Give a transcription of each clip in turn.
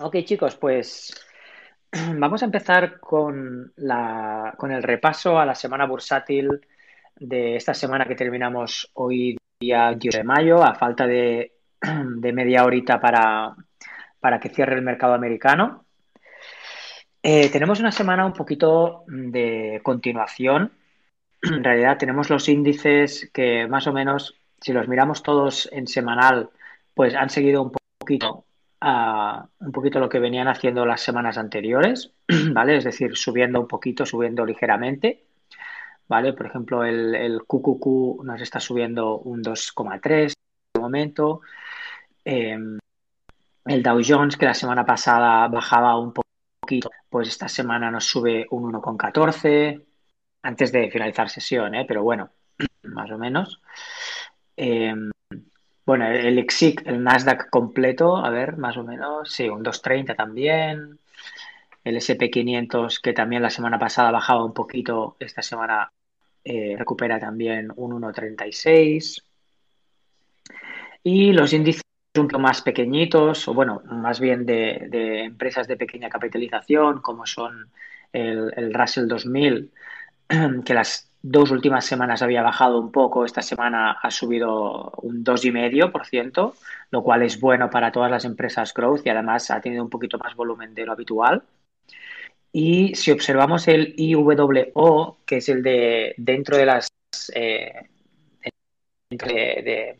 Ok, chicos, pues vamos a empezar con, la, con el repaso a la semana bursátil de esta semana que terminamos hoy, día 28 de mayo, a falta de, de media horita para, para que cierre el mercado americano. Eh, tenemos una semana un poquito de continuación. En realidad tenemos los índices que más o menos, si los miramos todos en semanal, pues han seguido un poquito a un poquito lo que venían haciendo las semanas anteriores, ¿vale? Es decir, subiendo un poquito, subiendo ligeramente, ¿vale? Por ejemplo, el, el QQQ nos está subiendo un 2,3 de momento. Eh, el Dow Jones, que la semana pasada bajaba un poquito, pues esta semana nos sube un 1,14 antes de finalizar sesión, ¿eh? Pero bueno, más o menos. Eh, bueno, el EXIC, el Nasdaq completo, a ver, más o menos, sí, un 230 también. El SP500, que también la semana pasada bajaba un poquito, esta semana eh, recupera también un 1,36. Y los índices un poco más pequeñitos, o bueno, más bien de, de empresas de pequeña capitalización, como son el, el Russell 2000, que las dos últimas semanas había bajado un poco, esta semana ha subido un 2,5%, lo cual es bueno para todas las empresas growth y además ha tenido un poquito más volumen de lo habitual. Y si observamos el IWO, que es el de dentro de las eh, de, de,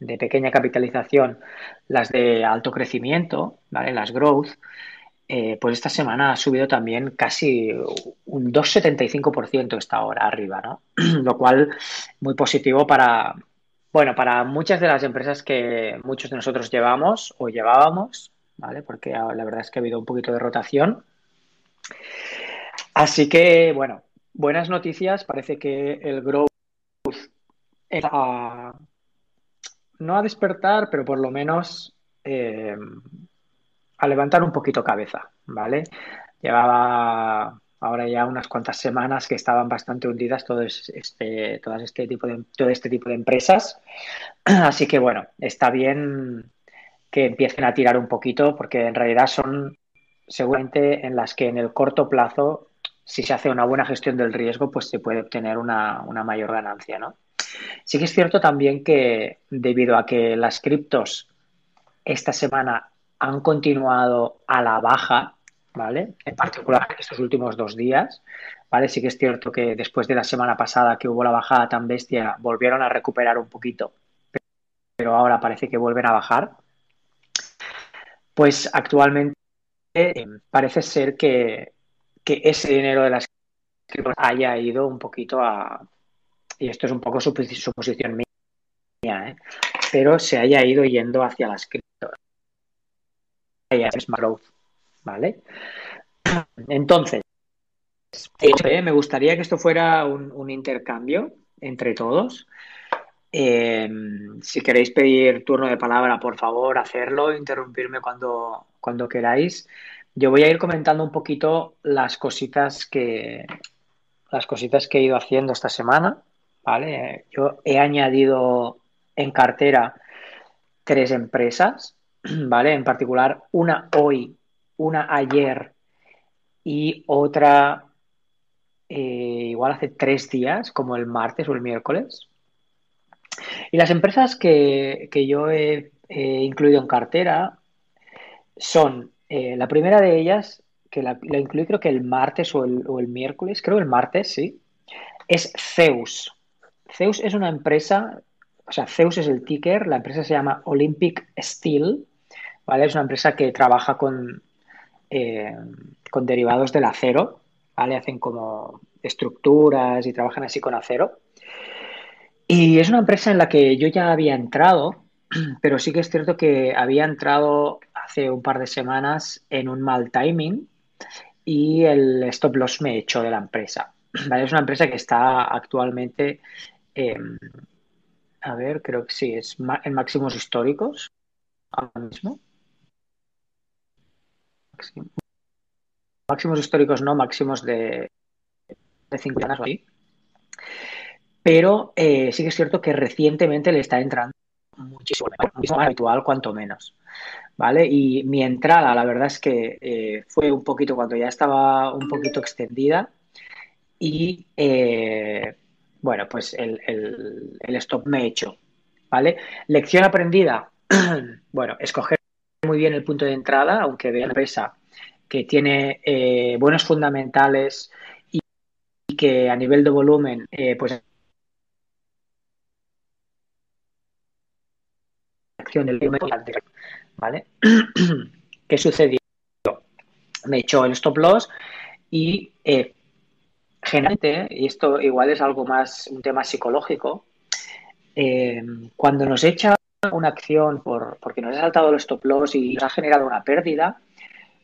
de, pequeña capitalización, las de alto crecimiento, ¿vale? las growth, eh, pues esta semana ha subido también casi un 2,75% esta hora arriba, ¿no? Lo cual muy positivo para, bueno, para muchas de las empresas que muchos de nosotros llevamos o llevábamos, ¿vale? Porque la verdad es que ha habido un poquito de rotación. Así que, bueno, buenas noticias. Parece que el growth a, no a despertar, pero por lo menos eh, a levantar un poquito cabeza, ¿vale? Llevaba ahora ya unas cuantas semanas que estaban bastante hundidas todo este, todas este tipo de, todo este tipo de empresas. Así que bueno, está bien que empiecen a tirar un poquito porque en realidad son seguramente en las que en el corto plazo, si se hace una buena gestión del riesgo, pues se puede obtener una, una mayor ganancia, ¿no? Sí que es cierto también que debido a que las criptos esta semana han continuado a la baja, ¿vale? En particular estos últimos dos días, ¿vale? Sí que es cierto que después de la semana pasada que hubo la bajada tan bestia, volvieron a recuperar un poquito, pero ahora parece que vuelven a bajar. Pues actualmente eh, parece ser que, que, ese dinero de las criptos haya ido un poquito a, y esto es un poco su, su posición mía, ¿eh? pero se haya ido yendo hacia las criptos es growth, ¿vale? Entonces, eh, me gustaría que esto fuera un, un intercambio entre todos. Eh, si queréis pedir turno de palabra, por favor, hacerlo, interrumpirme cuando, cuando queráis. Yo voy a ir comentando un poquito las cositas que las cositas que he ido haciendo esta semana, ¿vale? Yo he añadido en cartera tres empresas, ¿vale? En particular, una hoy, una ayer y otra eh, igual hace tres días, como el martes o el miércoles. Y las empresas que, que yo he, incluido en cartera son, eh, la primera de ellas, que la, la, incluí creo que el martes o el, o el miércoles, creo el martes, sí, es Zeus. Zeus es una empresa, o sea, Zeus es el ticker, la empresa se llama Olympic Steel ¿vale? Es una empresa que trabaja con, eh, con derivados del acero, ¿vale? Hacen como estructuras y trabajan así con acero. Y es una empresa en la que yo ya había entrado, pero sí que es cierto que había entrado hace un par de semanas en un mal timing y el stop loss me echó de la empresa. ¿Vale? Es una empresa que está actualmente, eh, a ver, creo que sí, es en máximos históricos ahora mismo máximos históricos no, máximos de, de 50 años o. Pero eh, sí que es cierto que recientemente le está entrando muchísimo, muchísimo más habitual, cuanto menos. ¿vale? Y mi entrada, la verdad es que eh, fue un poquito cuando ya estaba un poquito extendida y, eh, bueno, pues el, el, stop me he hecho, ¿vale? Lección aprendida, bueno, escoger muy bien el punto de entrada, aunque vea la empresa que tiene eh, buenos fundamentales y, que a nivel de volumen, eh, pues acción ¿vale? ¿Qué sucedió? Me echó el stop loss y eh, generalmente, y esto igual es algo más, un tema psicológico, cuando nos echa una acción por, porque nos ha saltado el stop loss y nos ha generado una pérdida,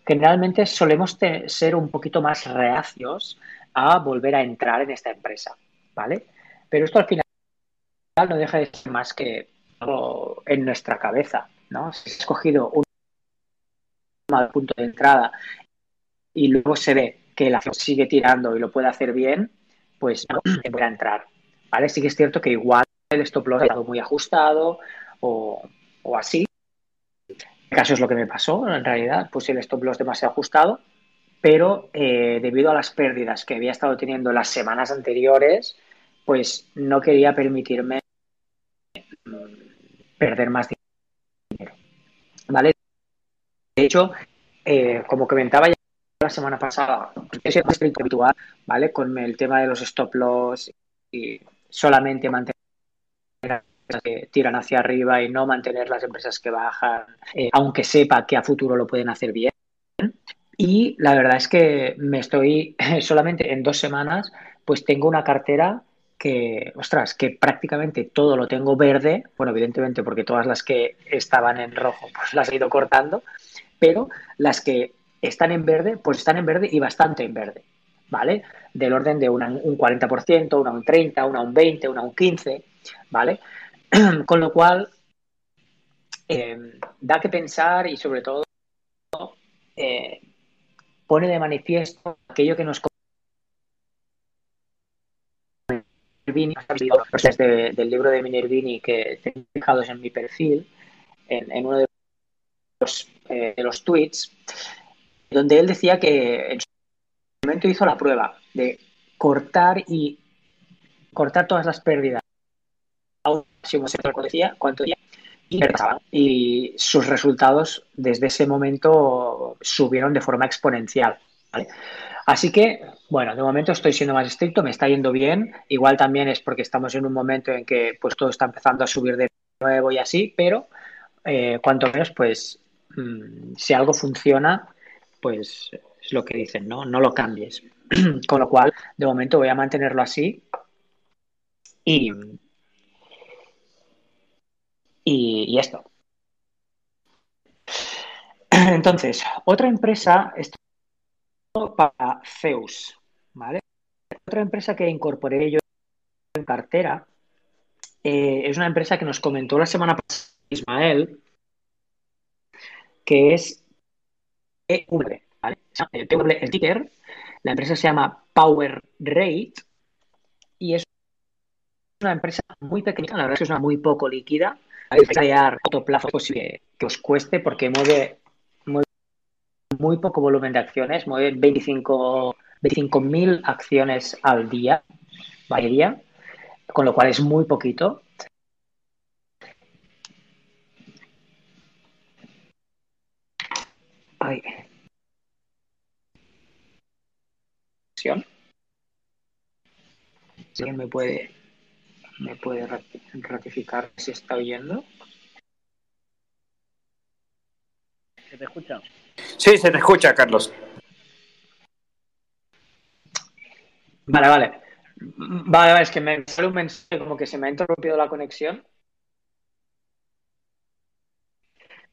generalmente solemos ser un poquito más reacios a volver a entrar en esta empresa, ¿vale? Pero esto al final no deja de ser más que en nuestra cabeza, ¿no? Si has escogido un mal punto de entrada y luego se ve que la sigue tirando y lo puede hacer bien, pues no voy a entrar, ¿vale? Sí que es cierto que igual el stop loss ha estado muy ajustado o, así. En caso es lo que me pasó, en realidad, pues el stop loss demasiado ajustado, pero eh, debido a las pérdidas que había estado teniendo las semanas anteriores, pues no quería permitirme perder más dinero. ¿Vale? De hecho, eh, como comentaba ya la semana pasada, es estricto habitual, ¿vale? Con el tema de los stop loss y solamente mantener que tiran hacia arriba y no mantener las empresas que bajan, eh, aunque sepa que a futuro lo pueden hacer bien. Y la verdad es que me estoy solamente en dos semanas, pues tengo una cartera que, ostras, que prácticamente todo lo tengo verde, bueno, evidentemente porque todas las que estaban en rojo, pues las he ido cortando, pero las que están en verde, pues están en verde y bastante en verde, ¿vale? Del orden de una, un 40%, una un 30%, una un 20%, una un 15%, ¿vale? Con lo cual, eh, da que pensar y sobre todo eh, pone de manifiesto aquello que nos desde del libro de Minervini que tengo fijados en mi perfil, en, uno de los, eh, de los tweets, donde él decía que en su momento hizo la prueba de cortar y cortar todas las pérdidas cuánto y, y sus resultados desde ese momento subieron de forma exponencial. Así que, bueno, de momento estoy siendo más estricto, me está yendo bien. Igual también es porque estamos en un momento en que pues todo está empezando a subir de nuevo y así, pero eh, cuanto menos, pues mm, si algo funciona, pues es lo que dicen, ¿no? No lo cambies. Con lo cual, de momento voy a mantenerlo así y, y, esto. Entonces, otra empresa, esto para Zeus, ¿vale? Otra empresa que incorporé yo en cartera eh, es una empresa que nos comentó la semana pasada Ismael, que es EV, ¿vale? El ticker, la empresa se llama Power Rate y es una empresa muy pequeña, la verdad es que es una muy poco líquida, crear otro plazo posible que os cueste porque mueve, muy poco volumen de acciones, mueve 25 25.000 acciones al día, día, con lo cual es muy poquito. Ay. Alguien me puede me puede ratificar si está oyendo. ¿Se te escucha? Sí, se te escucha, Carlos. Vale, vale. Vale, vale, es que me sale un mensaje como que se me ha interrumpido la conexión.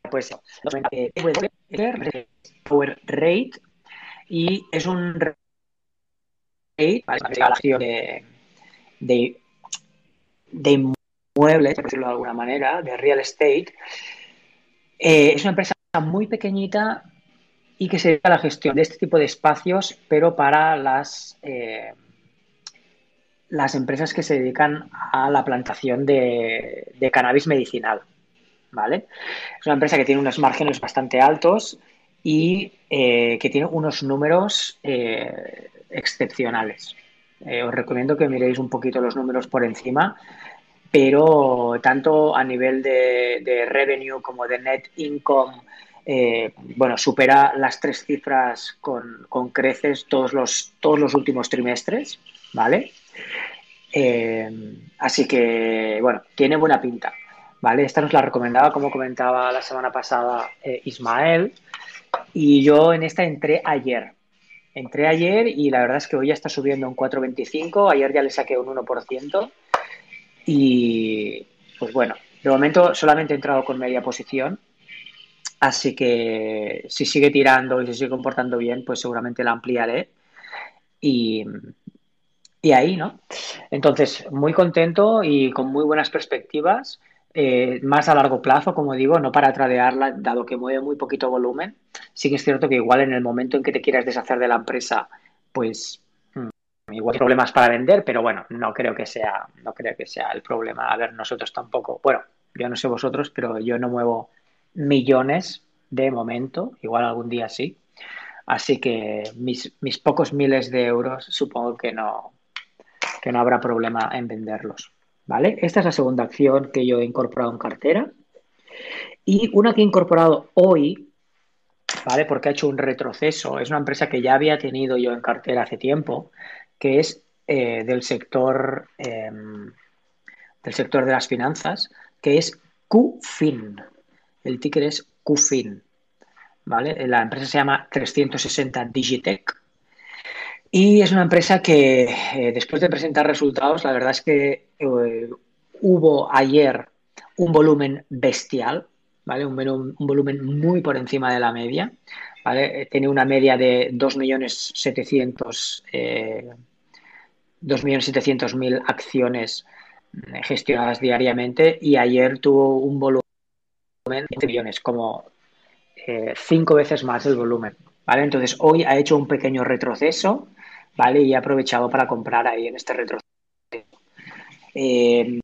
Pues Power Rate y es un rate de, de de inmuebles, por decirlo de alguna manera, de real estate, eh, es una empresa muy pequeñita y que se dedica a la gestión de este tipo de espacios, pero para las, eh, las empresas que se dedican a la plantación de, cannabis medicinal. ¿vale? Es una empresa que tiene unos márgenes bastante altos y eh, que tiene unos números excepcionales. Eh, os recomiendo que miréis un poquito los números por encima, pero tanto a nivel de, de revenue como de net income, bueno, supera las tres cifras con, con, creces todos los, todos los últimos trimestres, ¿vale? así que, bueno, tiene buena pinta. ¿vale? Esta nos la recomendaba, como comentaba la semana pasada eh, Ismael, y yo en esta entré ayer. Entré ayer y la verdad es que hoy ya está subiendo un 4,25, ayer ya le saqué un 1%, y pues bueno, de momento solamente he entrado con media posición, así que si sigue tirando y se sigue comportando bien, pues seguramente la ampliaré. Y, y ahí, ¿no? Entonces, muy contento y con muy buenas perspectivas. Eh, más a largo plazo, como digo, no para tradearla, dado que mueve muy poquito volumen. Sí que es cierto que igual en el momento en que te quieras deshacer de la empresa, pues mm, igual hay problemas para vender, pero bueno, no creo que sea, no creo que sea el problema. A ver, nosotros tampoco. Bueno, yo no sé vosotros, pero yo no muevo millones de momento, igual algún día sí. Así que mis, mis pocos miles de euros supongo que no, que no habrá problema en venderlos. ¿Vale? Esta es la segunda acción que yo he incorporado en cartera. Y una que he incorporado hoy, ¿vale? Porque ha hecho un retroceso, es una empresa que ya había tenido yo en cartera hace tiempo, que es eh, del sector em, del sector de las finanzas, que es QFIN. El ticker es QFIN. ¿Vale? La empresa se llama 360 Digitech y es una empresa que eh, después de presentar resultados, la verdad es que eh, hubo ayer un volumen bestial, ¿vale? Un, volumen muy por encima de la media, ¿vale? Eh, tiene una media de 2.700.000 eh, 2.700.000 acciones gestionadas diariamente y ayer tuvo un volumen de 20 millones, como cinco veces más el volumen, ¿vale? Entonces hoy ha hecho un pequeño retroceso, ¿vale? Y he aprovechado para comprar ahí en este retroceso. Eh,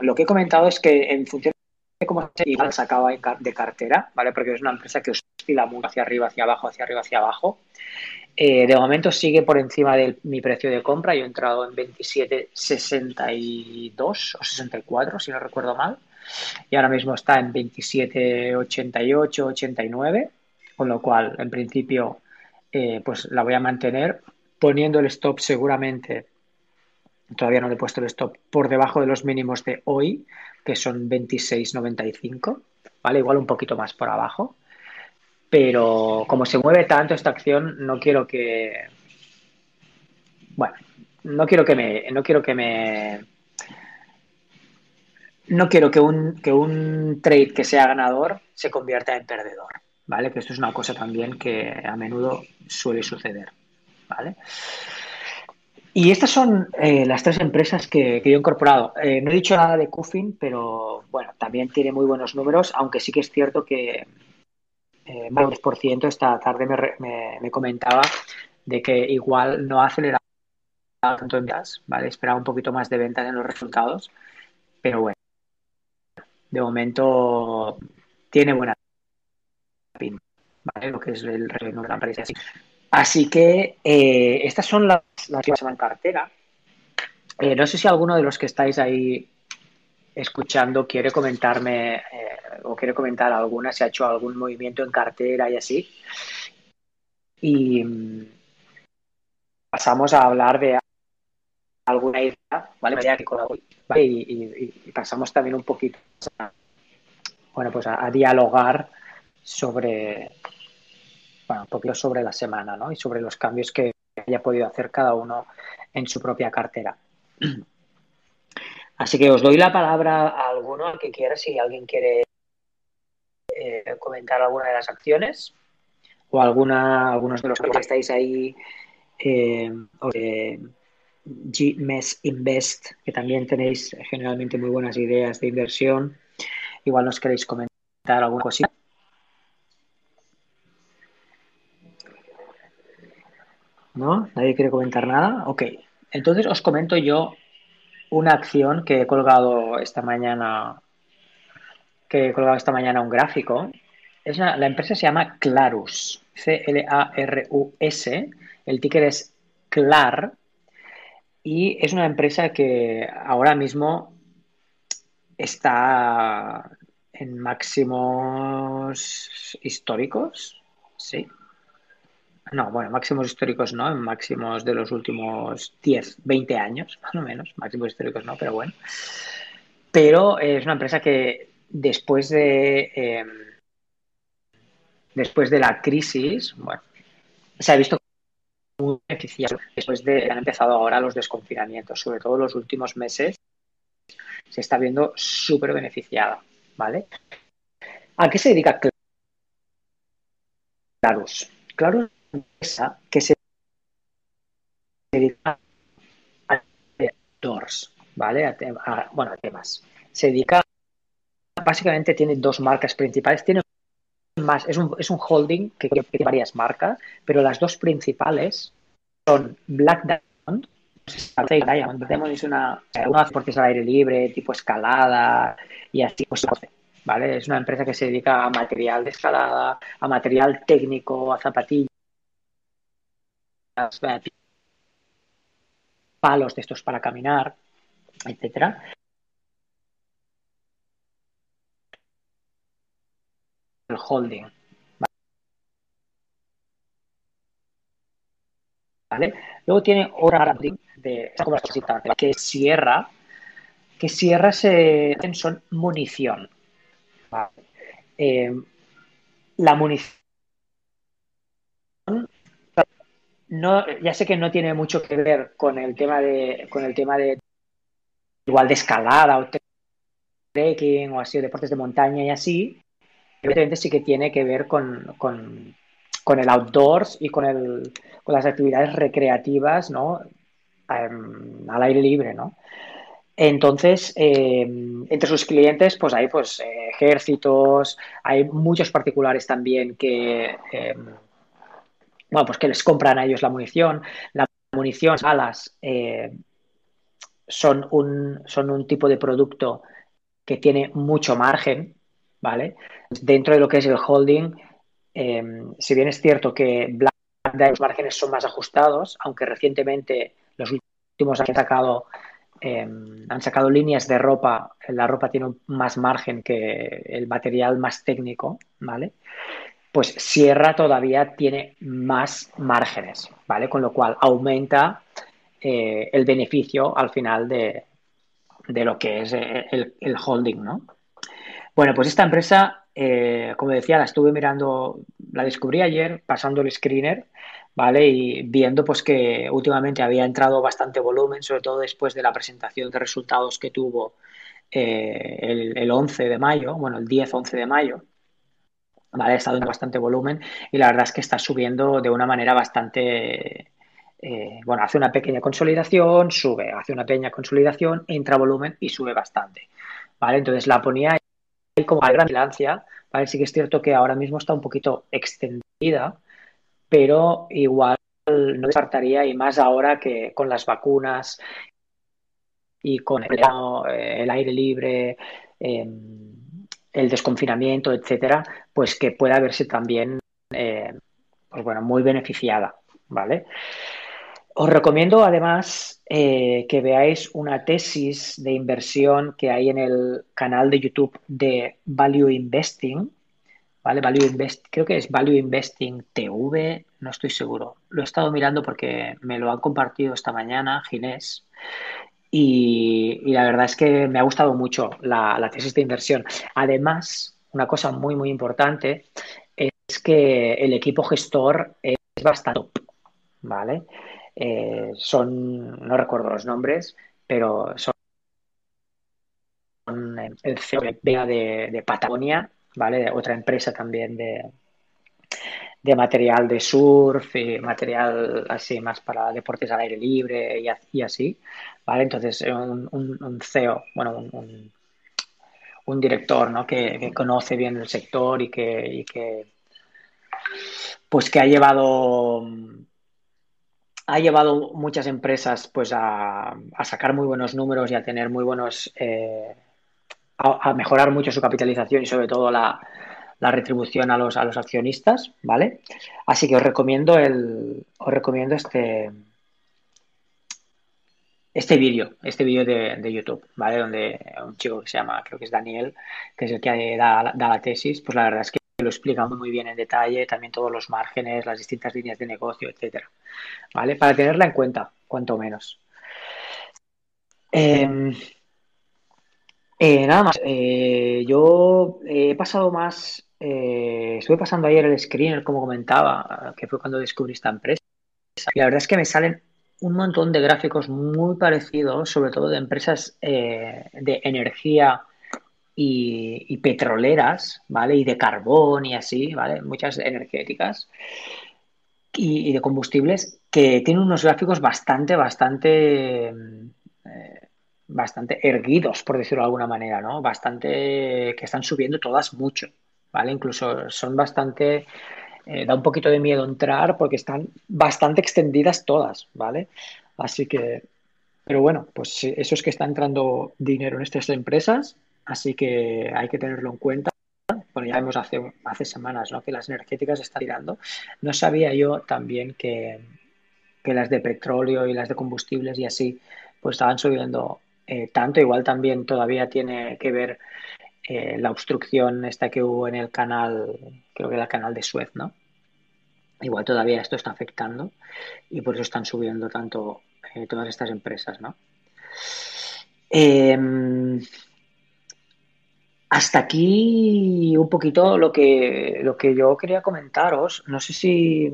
lo que he comentado es que en función de cómo se igual sacaba de cartera, ¿vale? Porque es una empresa que oscila mucho hacia arriba, hacia abajo, hacia arriba, hacia abajo. Eh, de momento sigue por encima de mi precio de compra. Yo he entrado en 27.62 o 64, si no recuerdo mal. Y ahora mismo está en 27.88, 89. Con lo cual, en principio, eh, pues la voy a mantener poniendo el stop seguramente, todavía no le he puesto el stop, por debajo de los mínimos de hoy, que son 26.95, ¿vale? Igual un poquito más por abajo. Pero como se mueve tanto esta acción, no quiero que. Bueno, no quiero que me. No quiero que me. No quiero que un, que un trade que sea ganador se convierta en perdedor, ¿vale? Que esto es una cosa también que a menudo suele suceder. ¿Vale? Y estas son eh, las tres empresas que, yo he incorporado. Eh, no he dicho nada de Kufin, pero bueno, también tiene muy buenos números, aunque sí que es cierto que eh, más por ciento esta tarde me, comentaba de que igual no ha acelerado tanto en ventas, ¿vale? Esperaba un poquito más de ventas en los resultados, pero bueno, de momento tiene buena pinta, ¿vale? Lo que es el reino de la empresa. Así que eh, estas son las, que van en cartera. Eh, no sé si alguno de los que estáis ahí escuchando quiere comentarme eh, o quiere comentar alguna, si ha hecho algún movimiento en cartera y así. Y mm, pasamos a hablar de alguna idea, ¿vale? Y, pasamos también un poquito a, bueno, pues a dialogar sobre bueno, un poquito sobre la semana ¿no? y sobre los cambios que haya podido hacer cada uno en su propia cartera. Así que os doy la palabra a alguno al que quiera, si alguien quiere eh, comentar alguna de las acciones o alguna, algunos de los que estáis ahí, eh, o de GMES Invest, que también tenéis generalmente muy buenas ideas de inversión. Igual nos queréis comentar alguna cosita. ¿No? ¿Nadie quiere comentar nada? Ok. Entonces os comento yo una acción que he colgado esta mañana que he colgado esta mañana un gráfico. Es la empresa se llama Clarus, C-L-A-R-U-S. El ticker es CLAR y es una empresa que ahora mismo está en máximos históricos, ¿sí? No, bueno, máximos históricos no, máximos de los últimos 10, 20 años, más o menos. Máximos históricos no, pero bueno. Pero es una empresa que después de, eh, después de la crisis, bueno, se ha visto muy beneficiado después de han empezado ahora los desconfinamientos, sobre todo los últimos meses, se está viendo súper beneficiada, ¿vale? ¿A qué se dedica Clarus? Clarus empresa que se dedica a doors, ¿vale? A, a- bueno, a temas. Se dedica, básicamente tiene dos marcas principales, tiene más, es un, es un holding que, tiene varias marcas, pero las dos principales son Black Diamond, Diamond, Diamond es una, una deportes al aire libre, tipo escalada y así, pues ¿vale? Es una empresa que se dedica a material de escalada, a material técnico, a zapatillas, eh, palos de estos para caminar, etcétera. El holding, ¿vale? Luego tiene otra de que es Sierra, que Sierra se son munición, ¿vale? Eh, la munición no, ya sé que no tiene mucho que ver con el tema de, con el tema de igual de escalada o trekking o así, deportes de montaña y así. Evidentemente sí que tiene que ver con, con, con el outdoors y con, el, con las actividades recreativas, ¿no? Um, al aire libre, ¿no? Entonces, eh, entre sus clientes, pues hay pues ejércitos, hay muchos particulares también que, eh, bueno, pues que les compran a ellos la munición. La munición, las alas, eh, son, un, son un tipo de producto que tiene mucho margen, ¿vale? Dentro de lo que es el holding, eh, si bien es cierto que Black Diamond, los márgenes son más ajustados, aunque recientemente los últimos han sacado, eh, han sacado líneas de ropa, la ropa tiene más margen que el material más técnico, ¿vale? Pues Sierra todavía tiene más márgenes, ¿vale? Con lo cual aumenta eh, el beneficio al final de, de lo que es el, el, holding, ¿no? Bueno, pues esta empresa, eh, como decía, la estuve mirando, la descubrí ayer pasando el screener, ¿vale? Y viendo pues que últimamente había entrado bastante volumen, sobre todo después de la presentación de resultados que tuvo eh, el, el, 11 de mayo, bueno, el 10-11 de mayo, ¿vale? Estado en bastante volumen y la verdad es que está subiendo de una manera bastante... Eh, bueno, hace una pequeña consolidación, sube, hace una pequeña consolidación, entra volumen y sube bastante, ¿vale? Entonces la ponía ahí como a gran vigilancia, ¿vale? Sí que es cierto que ahora mismo está un poquito extendida, pero igual no descartaría y más ahora que con las vacunas y con el, el aire libre, eh, el desconfinamiento, etcétera, pues que pueda verse también, eh, pues bueno, muy beneficiada, ¿vale? Os recomiendo además eh, que veáis una tesis de inversión que hay en el canal de YouTube de Value Investing, ¿vale? Value Invest, creo que es Value Investing TV, no estoy seguro. Lo he estado mirando porque me lo han compartido esta mañana Ginés y, la verdad es que me ha gustado mucho la, la, tesis de inversión. Además, una cosa muy, muy importante es que el equipo gestor es bastante top, ¿vale? Eh, son, no recuerdo los nombres, pero son el CEO de, de Patagonia, ¿vale? Otra empresa también de, de material de surf y material así más para deportes al aire libre y, así, ¿vale? Entonces, un, un, un CEO, bueno, un, un director, ¿no? Que, que, conoce bien el sector y que, y que, pues que ha llevado ha llevado muchas empresas pues a, a, sacar muy buenos números y a tener muy buenos eh, a, mejorar mucho su capitalización y sobre todo la, la, retribución a los, a los accionistas, ¿vale? Así que os recomiendo el, os recomiendo este, este vídeo, este vídeo de, YouTube, ¿vale? Donde un chico que se llama, creo que es Daniel, que es el que da, da la tesis, pues la verdad es que lo explica muy bien en detalle, también todos los márgenes, las distintas líneas de negocio, etcétera, ¿vale? Para tenerla en cuenta, cuanto menos. Em, eh, nada más, eh, yo he pasado más, eh, estuve pasando ayer el screener, como comentaba, que fue cuando descubrí esta empresa, y la verdad es que me salen un montón de gráficos muy parecidos, sobre todo de empresas eh, de energía y, petroleras, ¿vale? Y de carbón y así, ¿vale? Muchas energéticas y, de combustibles que tienen unos gráficos bastante, bastante, eh, bastante erguidos, por decirlo de alguna manera, ¿no? Bastante que están subiendo todas mucho, ¿vale? Incluso son bastante eh, da un poquito de miedo entrar porque están bastante extendidas todas, ¿vale? Así que, pero bueno, pues eso es que está entrando dinero en estas empresas, así que hay que tenerlo en cuenta. Bueno, ya vemos hace, hace semanas ¿no? que las energéticas están tirando. No sabía yo también que, que las de petróleo y las de combustibles y así, pues estaban subiendo eh, tanto. Igual también todavía tiene que ver la obstrucción esta que hubo en el canal, creo que era el canal de Suez, ¿no? Igual todavía esto está afectando y por eso están subiendo tanto eh, todas estas empresas, ¿no? Em, hasta aquí un poquito lo que, lo que yo quería comentaros. No sé si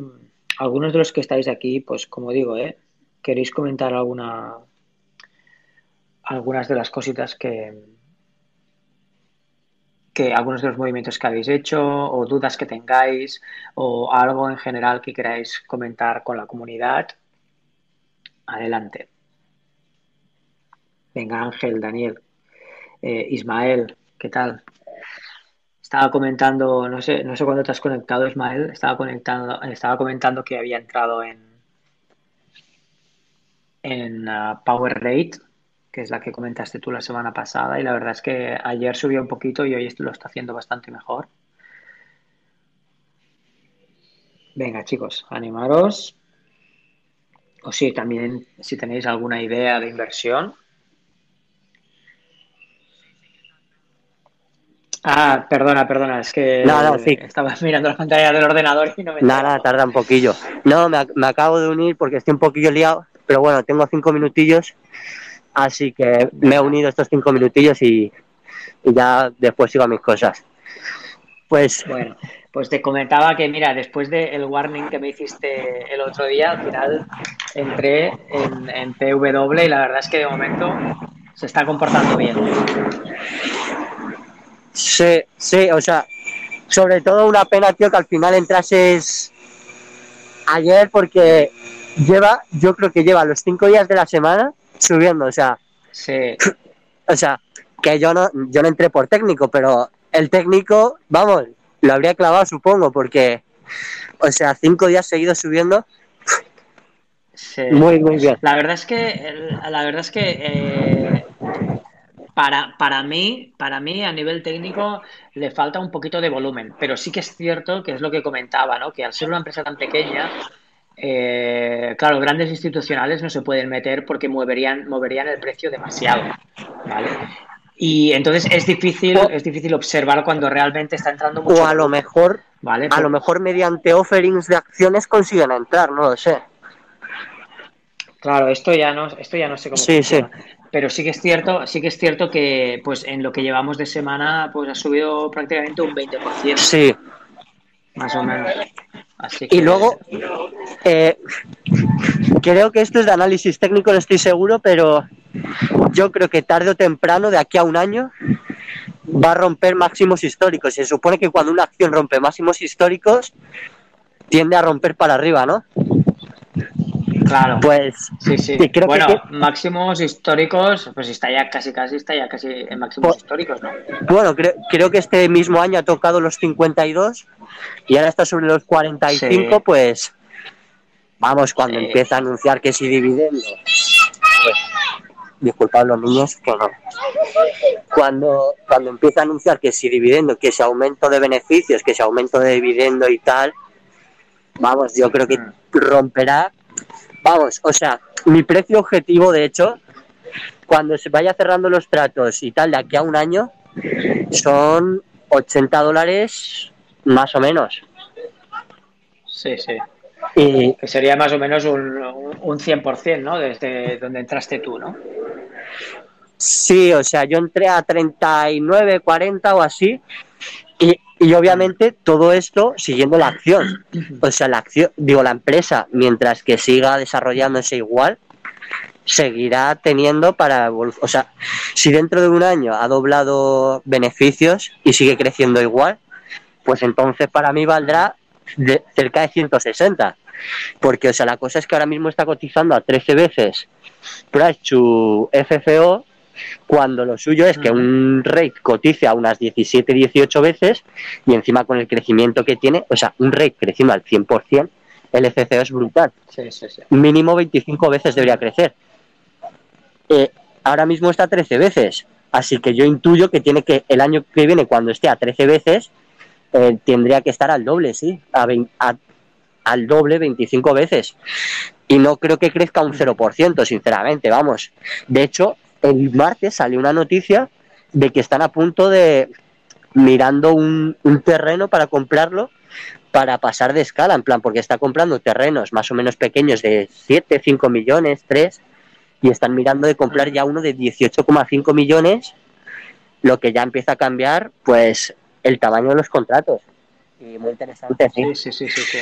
algunos de los que estáis aquí, pues como digo, ¿eh? queréis comentar alguna algunas de las cositas que, que algunos de los movimientos que habéis hecho o dudas que tengáis o algo en general que queráis comentar con la comunidad. Adelante. Venga, Ángel, Daniel, eh, Ismael, ¿qué tal? Estaba comentando, no sé, no sé cuándo te has conectado, Ismael. Estaba conectando, estaba comentando que había entrado en en uh, Power Rate que es la que comentaste tú la semana pasada, y la verdad es que ayer subió un poquito y hoy lo está haciendo bastante mejor. Venga, chicos, animaros. O si también, si tenéis alguna idea de inversión. Ah, perdona, perdona, es que nada, sí. estaba mirando la pantalla del ordenador y no me... Nada, tarda un poquillo. No, me, me acabo de unir porque estoy un poquillo liado, pero bueno, tengo cinco minutillos Así que me he unido estos cinco minutillos y, ya después sigo a mis cosas. Pues bueno, pues te comentaba que mira, después del warning que me hiciste el otro día, al final entré en, en PW y la verdad es que de momento se está comportando bien. Sí, sí, o sea, sobre todo una pena, tío, que al final entrases ayer porque lleva, yo creo que lleva los cinco días de la semana subiendo, o sea. Sí. O sea, que yo no, yo no entré por técnico, pero el técnico, vamos, lo habría clavado, supongo, porque, o sea, cinco días seguidos subiendo. Sí. Muy, muy bien. La verdad es que, la verdad es que eh, para, para mí, para mí a nivel técnico le falta un poquito de volumen, pero sí que es cierto que es lo que comentaba, ¿no? Que al ser una empresa tan pequeña, eh, claro, grandes institucionales no se pueden meter porque moverían, moverían el precio demasiado. ¿vale? Y entonces es difícil, es difícil observar cuando realmente está entrando mucho. O a lo mejor, ¿vale? a lo mejor mediante offerings de acciones consiguen entrar, no lo sé. Claro, esto ya no, esto ya no sé cómo sí, Sí. Pero sí que es cierto, sí que es cierto que pues en lo que llevamos de semana, pues ha subido prácticamente un 20%. Sí. Más o menos. Y luego, eh, creo que esto es de análisis técnico, no estoy seguro, pero yo creo que tarde o temprano, de aquí a un año, va a romper máximos históricos. Se supone que cuando una acción rompe máximos históricos, tiende a romper para arriba, ¿no? Claro. Pues sí, sí. bueno, máximos históricos, pues está ya casi, casi, está ya casi en máximos pues, históricos, ¿no? Bueno, creo, creo que este mismo año ha tocado los 52 y ahora está sobre los 45, pues vamos, cuando empieza a anunciar que si dividendo. Pues, disculpad los niños, que no. cuando, cuando empieza a anunciar que si dividendo, que si aumento de beneficios, que si aumento de dividendo y tal, vamos, yo creo que romperá, vamos, o sea, mi precio objetivo, de hecho, cuando se vaya cerrando los tratos y tal, de aquí a un año, son 80 dólares más o menos. Sí, sí. Y Que sería más o menos un, un 100%, ¿no? Desde donde entraste tú, ¿no? sí, o sea, yo entré a 39, 40 o así, y, y obviamente todo esto siguiendo la acción. O sea, la acción, digo, la empresa, mientras que siga desarrollándose igual, seguirá teniendo para o sea, si dentro de un año ha doblado beneficios y sigue creciendo igual, pues entonces para mí valdrá de cerca de 160. Porque, o sea, la cosa es que ahora mismo está cotizando a 13 veces price to FFO, cuando lo suyo es que un rate cotice a unas 17, 18 veces y encima con el crecimiento que tiene, o sea, un rate creciendo al 100%, el FCO es brutal Sí, sí, sí. mínimo 25 veces debería crecer. Eh, ahora mismo está a 13 veces, así que yo intuyo que tiene que el año que viene, cuando esté a 13 veces, eh, tendría que estar al doble, sí, a vein- a- al doble 25 veces. Y no creo que crezca un 0%, sinceramente, vamos. De hecho, el martes salió una noticia de que están a punto de mirando un, un terreno para comprarlo para pasar de escala, en plan, porque está comprando terrenos más o menos pequeños de 7, 5 millones, 3, y están mirando de comprar ya uno de 18,5 millones, lo que ya empieza a cambiar, pues, el tamaño de los contratos. Y muy interesante, sí. Sí, sí, sí, sí, sí.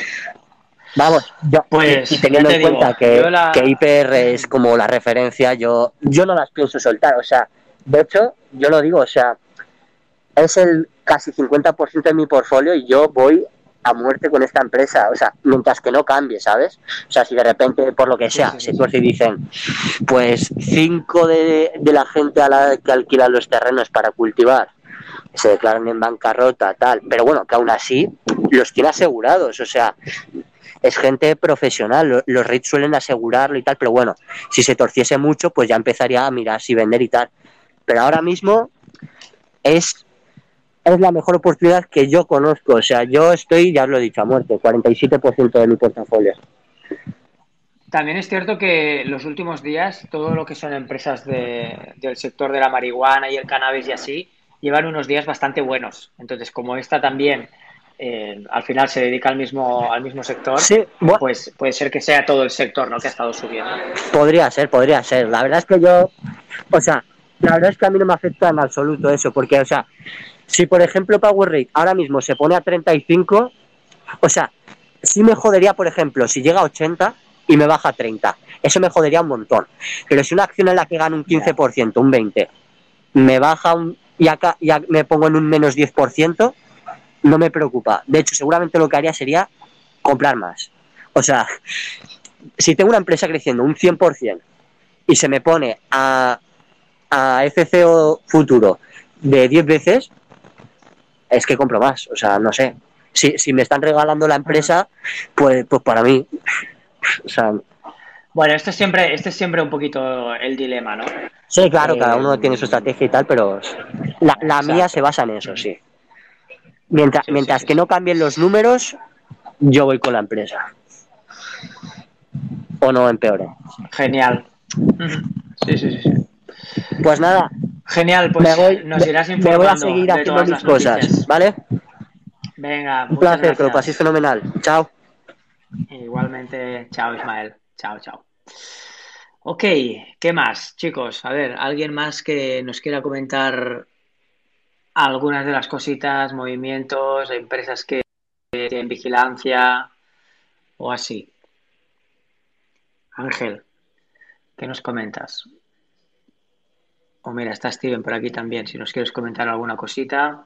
Vamos, yo, Pues, y teniendo en digo, cuenta que, la- que IPR es como la referencia, yo, yo no las pienso soltar. O sea, de hecho, yo lo digo, o sea, es el casi 50% de mi portfolio y yo voy a muerte con esta empresa. O sea, mientras que no cambie, ¿sabes? O sea, si de repente, por lo que sea, sí, sí, se tuerce y dicen, pues cinco de, de la gente a la que alquila los terrenos para cultivar se declaran en bancarrota, tal, pero bueno, que aún así los tiene asegurados, o sea, es gente profesional, lo- los REITs suelen asegurarlo y tal, pero bueno, si se torciese mucho, pues ya empezaría a mirar si vender y tal. Pero ahora mismo es, es la mejor oportunidad que yo conozco, o sea, yo estoy, ya os lo he dicho, a muerte, 47% de mi portafolio. También es cierto que los últimos días todo lo que son empresas de- del sector de la marihuana y el cannabis y así llevan unos días bastante buenos. Entonces, como esta también eh, al final se dedica al mismo al mismo sector, Sí, bueno, pues puede ser que sea todo el sector, ¿no? Que ha estado subiendo. Podría ser, podría ser. La verdad es que yo, o sea, la verdad es que a mí no me afecta en absoluto eso, porque, o sea, si por ejemplo Power Rate ahora mismo se pone a 35, o sea, sí me jodería, por ejemplo, si llega a 80 y me baja a 30. Eso me jodería un montón. Pero si una acción en la que gano un 15%, un 20%, me baja un, y acá ya me pongo en un menos 10%, no me preocupa. De hecho, seguramente lo que haría sería comprar más. O sea, si tengo una empresa creciendo un 100% y se me pone a, a FCO futuro de 10 veces, es que compro más. O sea, no sé. Si, si me están regalando la empresa, pues, pues para mí. O sea, Bueno, esto es siempre, este es siempre un poquito el dilema, ¿no? sí, claro, Eh, cada uno tiene su estrategia y tal, pero la, la mía se basa en eso, sí. Mientras, Sí, mientras sí, que sí. no cambien los números, yo voy con la empresa. O no empeore. Genial. Sí, sí, sí. Pues nada, Genial, pues me voy, nos irás me informando voy a seguir haciendo mis cosas, noticias. ¿vale? Venga, Un placer, que lo paséis fenomenal. Chao. Igualmente, chao Ismael. Chao, chao. Ok, ¿qué más, chicos? A ver, ¿alguien más que nos quiera comentar algunas de las cositas, movimientos, empresas que tienen vigilancia o así? Ángel, ¿qué nos comentas? O mira, está Steven por aquí también, si nos quieres comentar alguna cosita.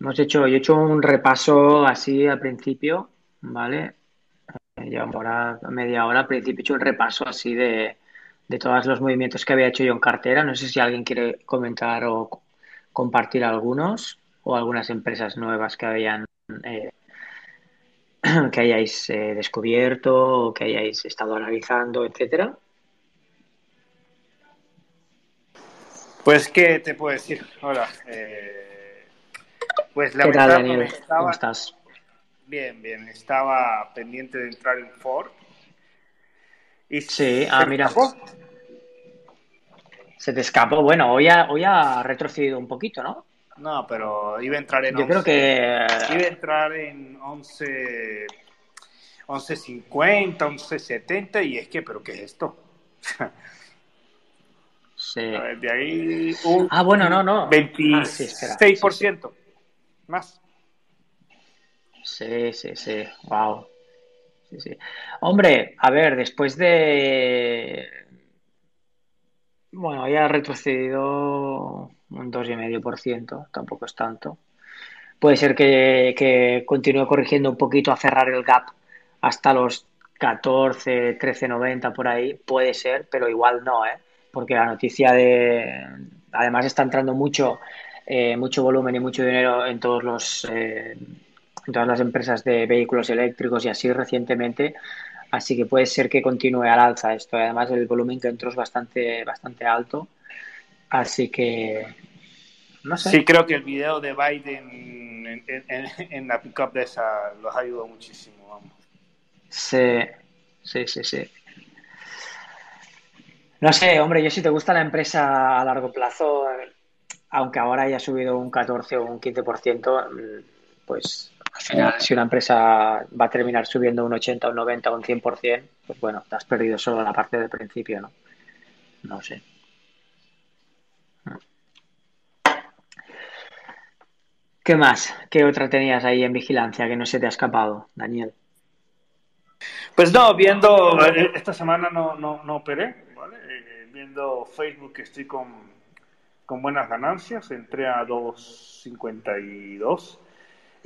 Hemos hecho, yo he hecho un repaso así al principio, ¿vale? Eh, Llevamos ahora media hora, al principio he hecho un repaso así de, de todos los movimientos que había hecho yo en cartera. No sé si alguien quiere comentar o compartir algunos o algunas empresas nuevas que habían eh, que hayáis eh, descubierto o que hayáis estado analizando, etcétera. Pues, ¿qué te puedo decir? Hola. Eh, pues ¿Qué tal, lamentablemente Daniel? ¿Cómo estás? Bien, bien. Estaba pendiente de entrar en Ford. Y Sí, ah, mira. Se te escapó. Bueno, hoy ha, hoy ha retrocedido un poquito, ¿no? No, pero iba a entrar en Yo 11. creo que... Iba a entrar en 11... 11.50, 11.70 y es que, ¿pero qué es esto? Sí. A ver, de ahí un Ah, bueno, no, no. Ah, sí, espera. 26% más. Sí, sí, sí. Wow. Sí, sí. Hombre, a ver, después de... Bueno, ya ha retrocedido un 2,5%, tampoco es tanto. Puede ser que, que continúe corrigiendo un poquito a cerrar el gap hasta los 14, 13,90 por ahí. Puede ser, pero igual no, ¿eh? Porque la noticia de... Además está entrando mucho, eh, mucho volumen y mucho dinero en todos los... eh, en todas las empresas de vehículos eléctricos y así recientemente, así que puede ser que continúe al alza esto. Además, el volumen que entró es bastante, bastante alto, así que no sé. Sí, creo que el video de Biden en, en- en- en la pickup de esa los ayudó muchísimo. Vamos. Sí, sí, sí, sí. No sé, hombre, yo si te gusta la empresa a largo plazo, eh, aunque ahora haya subido un 14 o un 15%, mm, pues si una empresa va a terminar subiendo un 80, un 90 o un 100%, pues bueno, te has perdido solo la parte del principio, ¿no? No sé. ¿Qué más? ¿Qué otra tenías ahí en vigilancia que no se te ha escapado, Daniel? Pues no, viendo, eh, esta semana no, no, no operé, ¿vale? Eh, viendo Facebook estoy con, con buenas ganancias, entré a 2.52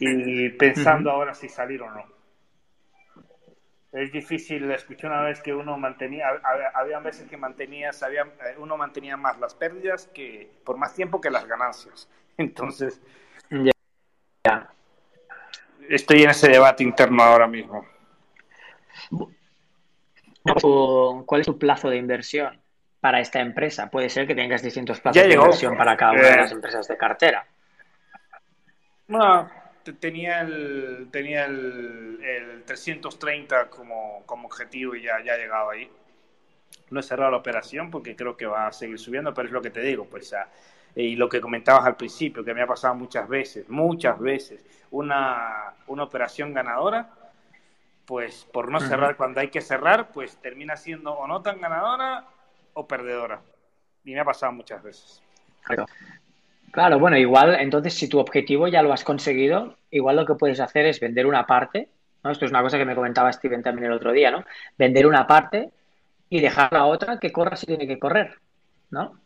y pensando ahora si salir o no. Es difícil, escuché una vez que uno mantenía, había, veces que mantenía, sabía, eh, uno mantenía más las pérdidas que por más tiempo que las ganancias. Entonces, Ya. ya. estoy en ese debate interno ahora mismo. ¿Cuál es tu plazo de inversión para esta empresa? Puede ser que tengas distintos plazos de inversión para cada una de Eh. las empresas de cartera. No, tenía el, tenía el, el 330 como, como objetivo y ya, ya he llegado ahí. No he cerrado la operación porque creo que va a seguir subiendo, pero es lo que te digo, pues, ah, y lo que comentabas al principio, que me ha pasado muchas veces, muchas veces, una, una operación ganadora, pues por no cerrar cuando hay que cerrar, pues termina siendo o no tan ganadora o perdedora. Y me ha pasado muchas veces. Claro. Claro, bueno, igual, entonces si tu objetivo ya lo has conseguido, igual lo que puedes hacer es vender una parte, ¿no? Esto es una cosa que me comentaba Steven también el otro día, ¿no? Vender una parte y dejar la otra que corra si tiene que correr, ¿no?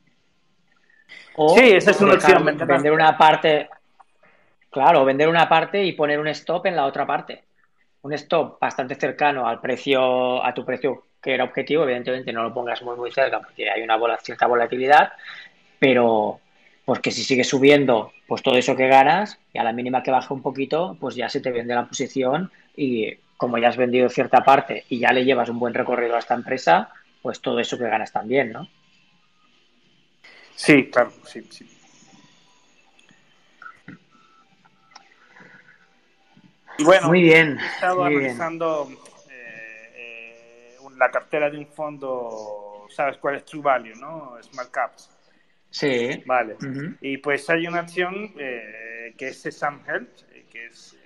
O Sí, esa es una opción, vender- una parte, claro, vender una parte y poner un stop en la otra parte. Un stop bastante cercano al precio, a tu precio que era objetivo, evidentemente no lo pongas muy muy cerca porque hay una cierta volatilidad, pero porque si sigue subiendo, pues todo eso que ganas, y a la mínima que baje un poquito, pues ya se te vende la posición y como ya has vendido cierta parte y ya le llevas un buen recorrido a esta empresa, pues todo eso que ganas también, ¿no? Sí, claro, sí, sí. Y bueno, Muy bien, he estado muy bien. analizando eh, eh, la cartera de un fondo, ¿sabes cuál es True Value, no? Smart Caps. Sí. Vale. Y pues hay una acción eh, que es Sesam Health, eh, que es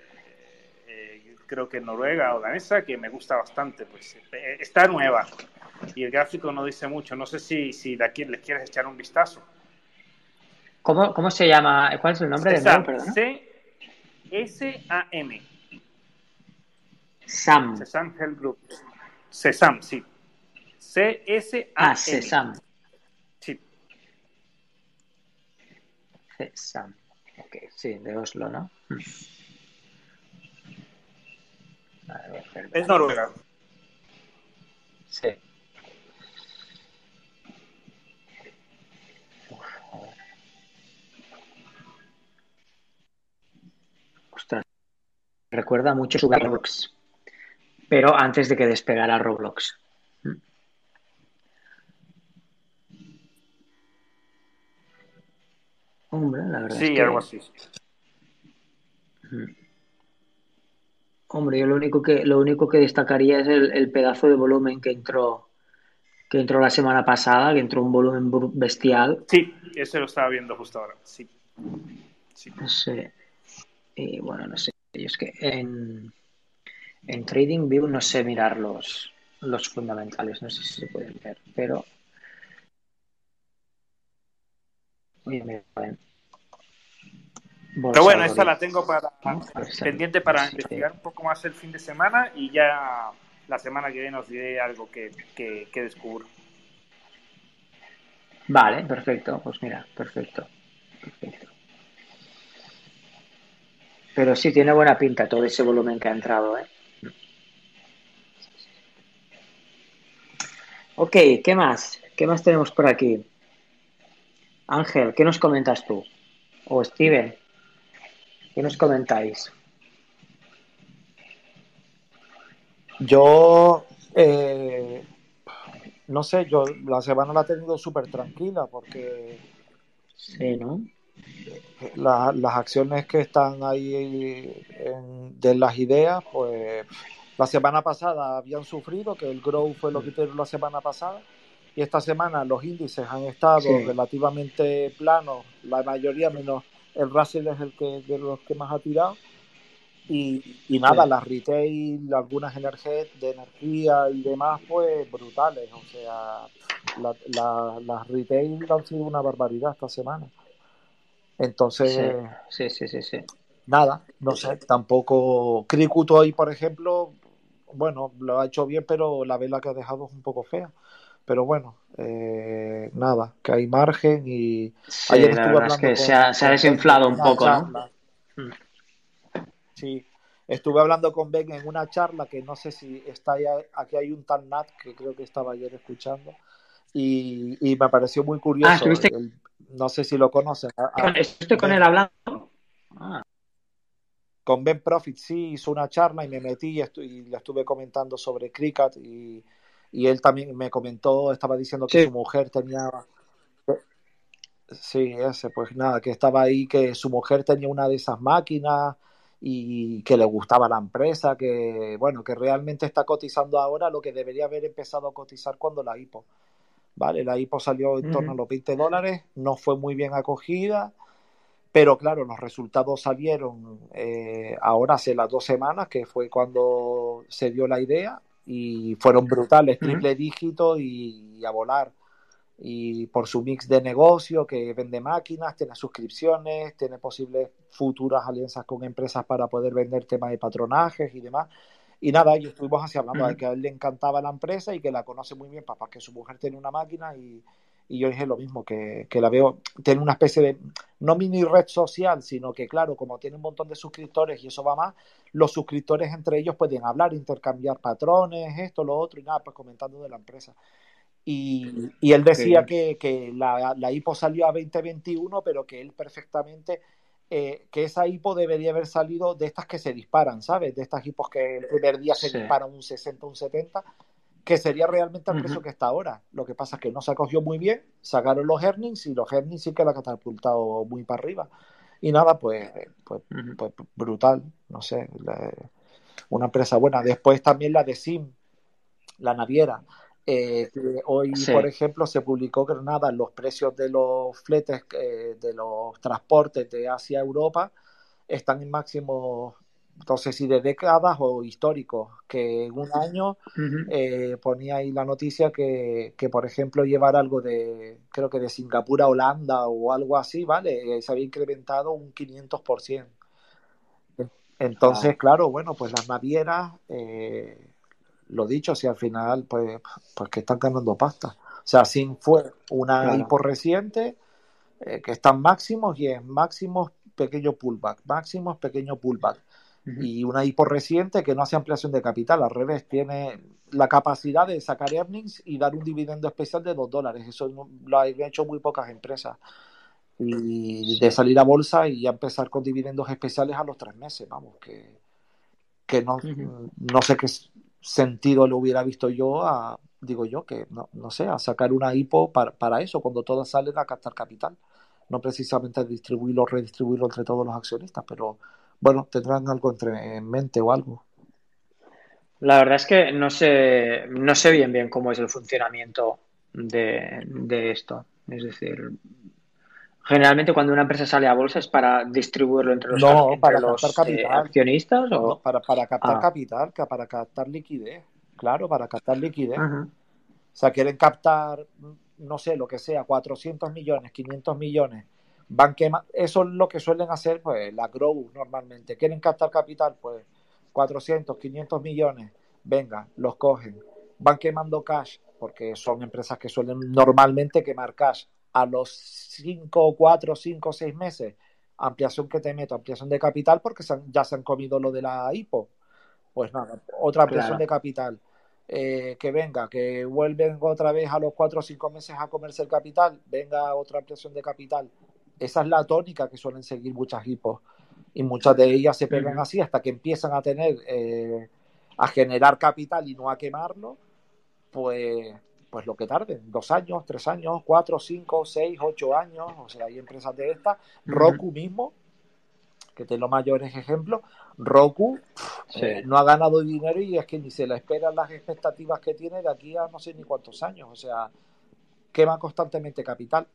eh, creo que noruega o danesa, que me gusta bastante. Pues está nueva y el gráfico no dice mucho. No sé si, si la, qui- le quieres echar un vistazo. ¿Cómo, cómo se llama? ¿Cuál es el nombre de Sesam, nuevo, perdona? C-S-A-M. Sam. Sesam Health Group. Sesam, sí. C-S-A-M. Ah, Sesam. Sesam. Ok, sí, de Oslo, ¿no? Mm. Vale, hacer- Es noruega. Sí. Uf, a ver. Ostras, recuerda mucho su Roblox, pero antes de que despegara Roblox. Hombre, la verdad Sí, es que... algo así. Hombre, yo lo único que, lo único que destacaría es el, el pedazo de volumen que entró, que entró la semana pasada, que entró un volumen bestial. Sí, ese lo estaba viendo justo ahora. Sí. Sí. No sé. Y bueno, no sé. Yo es que en, en TradingView no sé mirar los, los fundamentales, no sé si se pueden ver, pero. Oye, Pero bueno, esta algoritmo. la tengo para pendiente para investigar un poco más el fin de semana y ya la semana que viene os diré algo que, que, que descubro. Vale, perfecto. Pues mira, perfecto. Perfecto. Pero sí tiene buena pinta todo ese volumen que ha entrado, ¿eh? Ok, ¿qué más? ¿Qué más tenemos por aquí? Ángel, ¿qué nos comentas tú? O Steven, ¿qué nos comentáis? Yo, eh, no sé, yo la semana la he tenido súper tranquila porque Sí, ¿no? la- las acciones que están ahí en- de las ideas, pues la semana pasada habían sufrido, que el Grow fue lo que hicieron la semana pasada, y esta semana los índices han estado Sí. relativamente planos, la mayoría menos el Russell es el que de los que más ha tirado. Y, y nada, Sí. las retail, algunas de energía y demás, pues brutales. O sea, la- la- las retail han sido una barbaridad esta semana. Entonces, Sí, sí, sí, sí, sí. nada, no sé, tampoco. Cricut hoy, por ejemplo, bueno, lo ha hecho bien, pero la vela que ha dejado es un poco fea. Pero bueno, eh, nada, que hay margen y Sí, ayer estuve verdad es hablando que se ha, se desinflado un poco, ¿no? charla. Sí, estuve hablando con Ben en una charla que no sé si está ahí, aquí hay un tal Nat que creo que estaba ayer escuchando y, y me pareció muy Ah, curioso. estuviste el- no sé si lo conocen. a con, él hablando. Ah, con Ben Profit sí hizo una charla y me metí y, estu- y le estuve comentando sobre Cricut y, y él también me comentó, estaba diciendo que Sí. su mujer tenía, sí, ese, pues nada, que estaba ahí, que su mujer tenía una de esas máquinas y que le gustaba la empresa, que bueno, que realmente está cotizando ahora lo que debería haber empezado a cotizar cuando la IPO. ¿Vale? La IPO salió en torno a los 20 dólares, no fue muy bien acogida, pero claro, los resultados salieron eh, ahora hace las dos semanas, que fue cuando se dio la idea, y fueron brutales, triple dígito y, y a volar. Y por su mix de negocio, que vende máquinas, tiene suscripciones, tiene posibles futuras alianzas con empresas para poder vender temas de patronajes y demás. Y nada, y estuvimos así hablando de que a él le encantaba la empresa y que la conoce muy bien, papá, que su mujer tiene una máquina y, y yo dije lo mismo, que, que la veo, tiene una especie de, no mini red social, sino que claro, como tiene un montón de suscriptores y eso va más, los suscriptores entre ellos pueden hablar, intercambiar patrones, esto, lo otro, y nada, pues comentando de la empresa. Y, y él decía que, que la, la IPO salió a 2021, pero que él perfectamente, eh, que esa IPO debería haber salido de estas que se disparan, ¿sabes? De estas IPOs que el primer día se Sí. disparan un 60, un 70, que sería realmente el precio que está ahora. Lo que pasa es que no se acogió muy bien, sacaron los earnings y los earnings sí que la han catapultado muy para arriba. Y nada, pues, pues, Ujú. pues brutal, no sé, la- una empresa buena. Después también la de SIM, la naviera. Eh, que hoy, Sí. por ejemplo, se publicó que nada, los precios de los fletes, eh, de los transportes de Asia a Europa están en máximos, no sé si de décadas o históricos, que en un año eh, ponía ahí la noticia que, que, por ejemplo, llevar algo de, creo que de Singapur a Holanda o algo así, ¿vale? Eh, se había incrementado un 500%. Entonces, claro, bueno, pues las navieras, eh, lo dicho, si al final, pues, pues que están ganando pasta. O sea, SIM fue una Claro. hipo reciente eh, que están máximos y es máximos pequeño pullback, máximos pequeño pullback. Y una hipo reciente que no hace ampliación de capital, al revés, tiene la capacidad de sacar earnings y dar un dividendo especial de 2 dólares. Eso no- lo han hecho muy pocas empresas. Y de salir a bolsa y ya empezar con dividendos especiales a los tres meses, vamos, que, que no, no sé qué sentido le hubiera visto yo a, digo yo, que no, no sé, a sacar una hipo para, para eso, cuando todas salen a captar capital. no precisamente distribuirlo o redistribuirlo entre todos los accionistas, pero bueno, tendrán algo entre, en mente o algo. La verdad es que no sé, no sé bien bien cómo es el funcionamiento de, de esto. Es decir, generalmente cuando una empresa sale a bolsa es para distribuirlo entre los, No, entre para los, eh, accionistas o No, para, para captar Ah. capital, ca- para captar liquidez. Claro, para captar liquidez. O sea, quieren captar, no sé, lo que sea, 400 millones, 500 millones. Van quema- Eso es lo que suelen hacer, pues, la Grow normalmente. Quieren captar capital, pues, 400, 500 millones. Venga, los cogen. Van quemando cash, porque son empresas que suelen normalmente quemar cash. A los 5, 4, 5, 6 meses, ampliación que te meto, ampliación de capital, porque se han- ya se han comido lo de la IPO. Pues nada, otra ampliación Claro. de capital. Eh, que venga, que vuelven otra vez a los 4 o 5 meses a comerse el capital, venga otra ampliación de capital. Esa es la tónica que suelen seguir muchas hipos. Y muchas de ellas se pegan así hasta que empiezan a tener, eh, a generar capital y no a quemarlo, pues, pues lo que tarden, dos años, tres años, cuatro, cinco, seis, ocho años, o sea, hay empresas de estas. Roku mismo, que te lo mayores ejemplos, Roku Sí. eh, no ha ganado dinero y es que ni se le esperan las expectativas que tiene de aquí a no sé ni cuántos años, o sea, quema constantemente capital.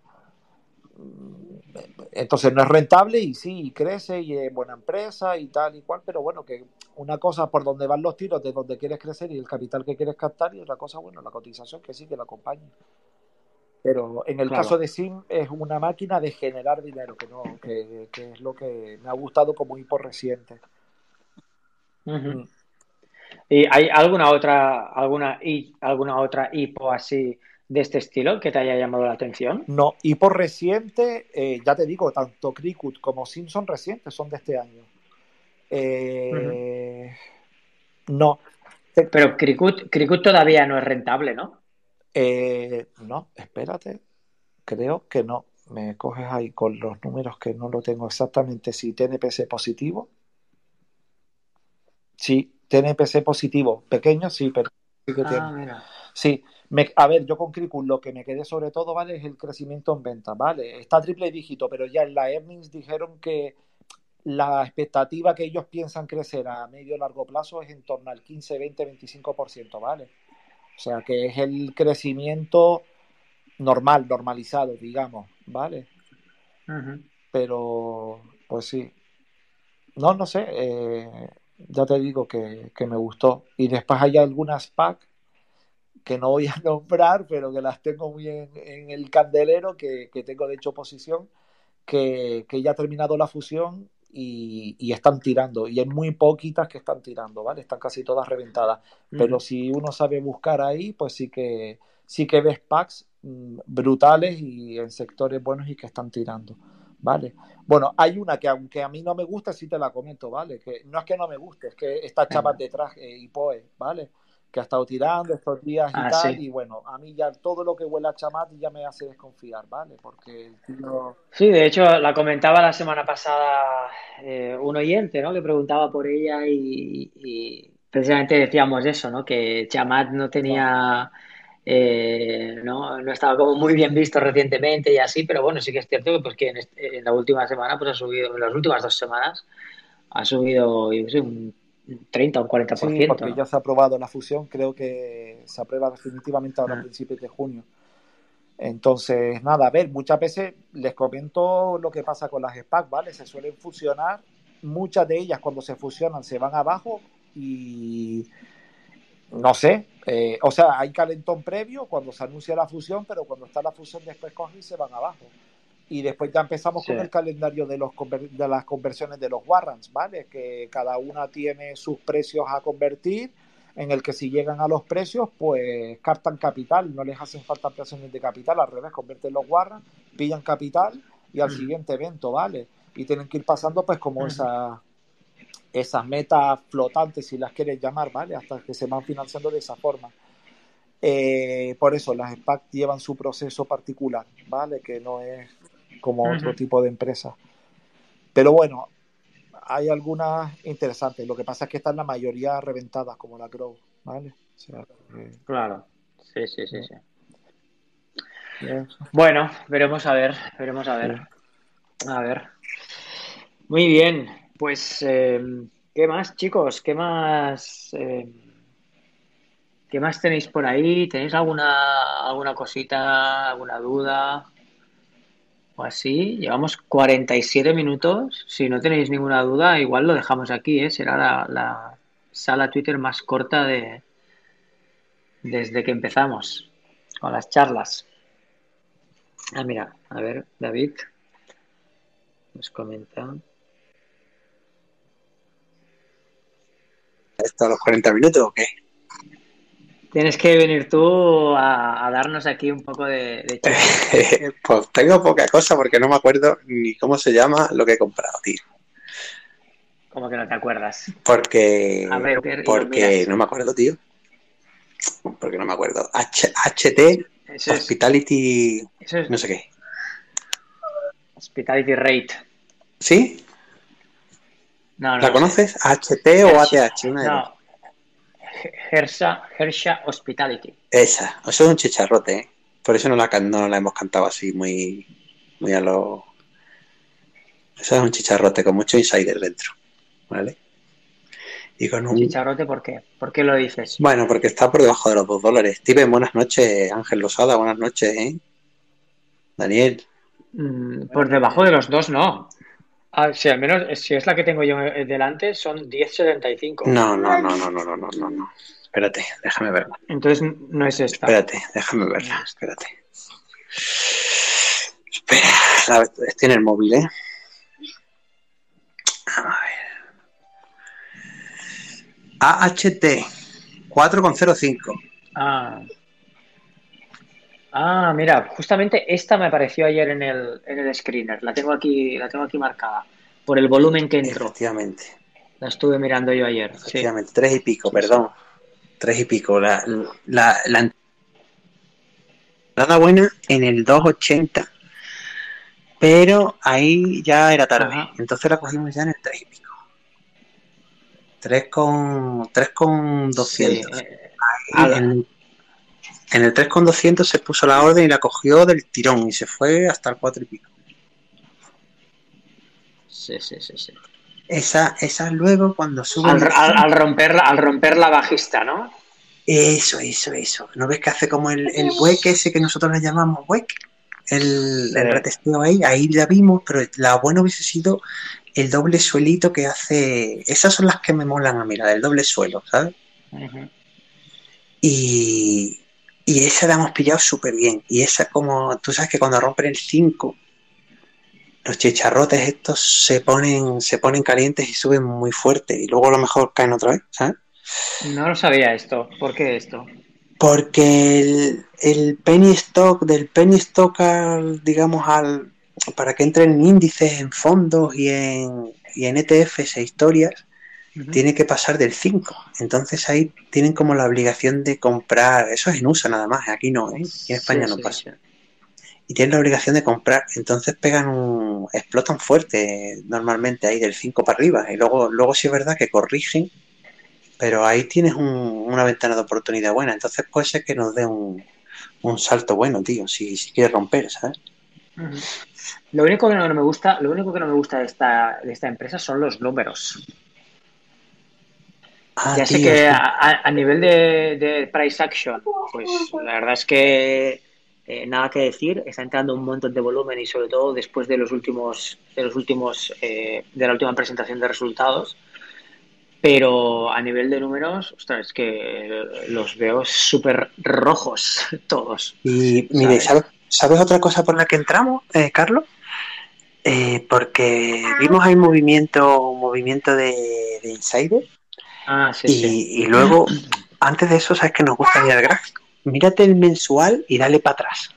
Entonces no es rentable y sí, crece y es buena empresa y tal y cual, pero bueno, que una cosa por donde van los tiros, de donde quieres crecer y el capital que quieres captar y otra cosa, bueno, la cotización que sí, que la acompañe. Pero en el Claro. caso de Sim es una máquina de generar dinero, que no, que, que es lo que me ha gustado como hipo reciente. Mm. ¿Y hay alguna otra, alguna, y, alguna otra IPO así de este estilo que te haya llamado la atención? No, y por reciente, eh, ya te digo, tanto Cricut como Simpson recientes son de este año. Eh, No, Pero Cricut, Cricut todavía no es rentable, ¿no? eh, no, espérate, creo que no. Me coges ahí con los números que no lo tengo exactamente. Si tiene PC positivo, sí, tiene PC positivo, pequeño, sí, pero sí que tiene. Ah, mira. Sí, me- a ver, yo con Cricut lo que me quedé sobre todo, ¿vale? Es el crecimiento en venta, ¿vale? Está triple dígito, pero ya en la earnings dijeron que la expectativa que ellos piensan crecer a medio largo plazo es en torno al 15, 20, 25%, ¿vale? O sea, que es el crecimiento normal, normalizado, digamos, ¿vale? Pero, pues sí. No, no sé, eh, ya te digo que, que me gustó. Y después hay algunas pack que no voy a nombrar, pero que las tengo muy en, en el candelero, que, que tengo de hecho posición, que, que ya ha terminado la fusión y, y están tirando. Y hay muy poquitas que están tirando, ¿vale? Están casi todas reventadas. Pero si uno sabe buscar ahí, pues sí que, sí que ves packs mm, brutales y en sectores buenos y que están tirando, ¿vale? Bueno, hay una que aunque a mí no me gusta, sí te la comento, ¿vale? Que no es que no me guste, es que esta chava Venga. de traje y Poe, ¿vale? Que ha estado tirando estos días y Ah, tal, sí. y bueno, a mí ya todo lo que huele a chamat ya me hace desconfiar, ¿vale? Porque el tío... Sí, de hecho, la comentaba la semana pasada eh, un oyente, ¿no? Le preguntaba por ella y, y precisamente decíamos eso, ¿no? Que Chamat no tenía, eh, ¿no? No estaba como muy bien visto recientemente y así, pero bueno, sí que es cierto que, pues, que en, este- en la última semana, pues ha subido, en las últimas dos semanas, ha subido, yo sé, un 30 o un 40%, Sí, porque ¿no? ya se ha aprobado la fusión, creo que se aprueba definitivamente ahora a Ah. principios de junio. Entonces, nada, a ver, muchas veces les comento lo que pasa con las SPAC, ¿vale? Se suelen fusionar, muchas de ellas cuando se fusionan se van abajo y no sé, eh, o sea, hay calentón previo cuando se anuncia la fusión, pero cuando está la fusión después cogen y se van abajo. Y después ya empezamos Sí. con el calendario de, los, de las conversiones de los warrants, ¿vale? Que cada una tiene sus precios a convertir, en el que si llegan a los precios, pues captan capital, no les hacen falta ampliaciones de capital, al revés, convierten los warrants, pillan capital y al Ujú. siguiente evento, ¿vale? Y tienen que ir pasando pues como Ujú. esa, esas metas flotantes, si las quieres llamar, ¿vale? Hasta que se van financiando de esa forma. Eh, por eso las SPAC llevan su proceso particular, ¿vale? Que no es como otro tipo de empresa. Pero bueno, hay algunas interesantes. Lo que pasa es que están la mayoría reventadas, como la Grow, ¿vale? O sea, que- Claro. Sí, sí, sí, sí. Bueno, veremos a ver, veremos a ver. A ver. Muy bien. Pues, eh, ¿qué más, chicos? ¿Qué más? eh, ¿qué más tenéis por ahí? ¿Tenéis alguna, alguna cosita, alguna duda? O así. Llevamos 47 minutos. Si no tenéis ninguna duda, igual lo dejamos aquí, ¿eh? Será la, la sala Twitter más corta de desde que empezamos con las charlas. Ah, mira, a ver, David nos comenta. ¿Esto a los 40 minutos o qué? Tienes que venir tú a, a darnos aquí un poco de, pues tengo poca cosa porque no me acuerdo ni cómo se llama lo que he comprado, tío. Como que no te acuerdas. Porque, A ver, porque no me acuerdo, tío. Porque no me acuerdo. H- HT Eso es, Hospitality, eso es no sé qué. Hospitality Rate. ¿Sí? No, no ¿La conoces? ¿HT o. ATH? Una sé. No. Hersha, Hersha Hospitality. Esa, eso es un chicharrote, ¿eh? Por eso no la, no la hemos cantado así muy, muy a lo... Eso es un chicharrote con mucho insider dentro, ¿vale? Y con un... Chicharrote, ¿por qué? ¿Por qué lo dices? Bueno, porque está por debajo de los dos dólares. Steven, buenas noches. Ángel Losada, buenas noches, ¿eh? Daniel, Mm, por debajo de los dos, no. Ah, sí, al menos eh, si es la que tengo yo eh, delante, son 10.75. no, no, no, no, no, no, no, no, no. Espérate, déjame verla. Entonces no es esta. Espérate, déjame verla, espérate. Espera, la- estoy en el móvil, ¿eh? A ver. AHT 4,05. Ah. Ah, mira, justamente esta me apareció ayer en el, en el screener. La tengo aquí, la tengo aquí marcada. Por el volumen que entró. Efectivamente, La estuve mirando yo ayer. Sí. efectivamente. Tres y pico, perdón. Tres y pico. La, la, la entrada buena en el 2,80. Pero ahí ya era tarde. Ajá. Entonces la cogimos ya en el 3 y pico. 3 con, 3 con 200. Sí, eh, al- en, en el 3 con 200 se puso la orden y la cogió del tirón y se fue hasta el 4 y pico. sí, sí, sí, sí. Esa, esa luego cuando sube. Al, al- al romper, al romper la bajista, ¿no? Eso, eso, eso. ¿No ves que hace como el, el hueque ese que nosotros le llamamos hueque? El, Sí. el retesteo ahí, ahí la vimos, pero la buena hubiese sido el doble suelito que hace. Esas son las que me molan a mí, la del doble suelo, ¿sabes? Y, y esa la hemos pillado súper bien. Y esa como, tú sabes que cuando rompen el 5, los chicharrotes estos se ponen, se ponen calientes y suben muy fuerte. Y luego a lo mejor caen otra vez, ¿sabes? No lo sabía esto. ¿Por qué esto? Porque el, el penny stock, del penny stock al, digamos, al, para que entren en índices, en fondos y en, y en ETFs e historias, Tiene que pasar del 5. Entonces ahí tienen como la obligación de comprar, eso es en USA nada más, aquí no, ¿eh? Aquí en España Sí, no sí, pasa. Y tienen la obligación de comprar, entonces pegan un, explotan fuerte normalmente ahí del 5 para arriba. Y luego, luego sí es verdad que corrigen, pero ahí tienes un- una ventana de oportunidad buena. Entonces puede ser que nos dé un, un salto bueno, tío, si, si quieres romper, ¿sabes? Lo único que no me gusta, lo único que no me gusta de esta, de esta empresa son los números. Ah, Ya sé que a, nivel de, de price action, pues la verdad es que eh, nada que decir, está entrando un montón de volumen y sobre todo después de los últimos, de los últimos, eh, de la última presentación de resultados. Pero a nivel de números, ostras, es que los veo súper rojos todos. Y mire, ¿sabes? ¿sabes, ¿sabes otra cosa por la que entramos, eh, Carlos? Eh, porque vimos ahí movimiento, movimiento de, de insider Ah, sí, y, sí. y luego, antes de eso, sabes que nos gusta mirar gráfico. Mírate el mensual y dale para atrás.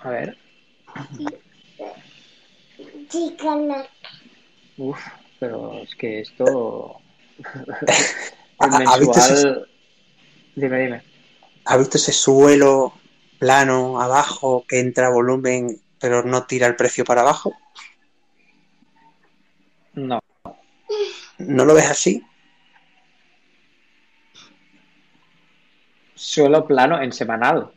A ver. Uf, pero es que esto. El ¿Ha- ha mensual. Dime, dime. ¿Has visto ese suelo plano abajo que entra volumen pero no tira el precio para abajo? No. ¿No lo ves así? Suelo plano en semanal.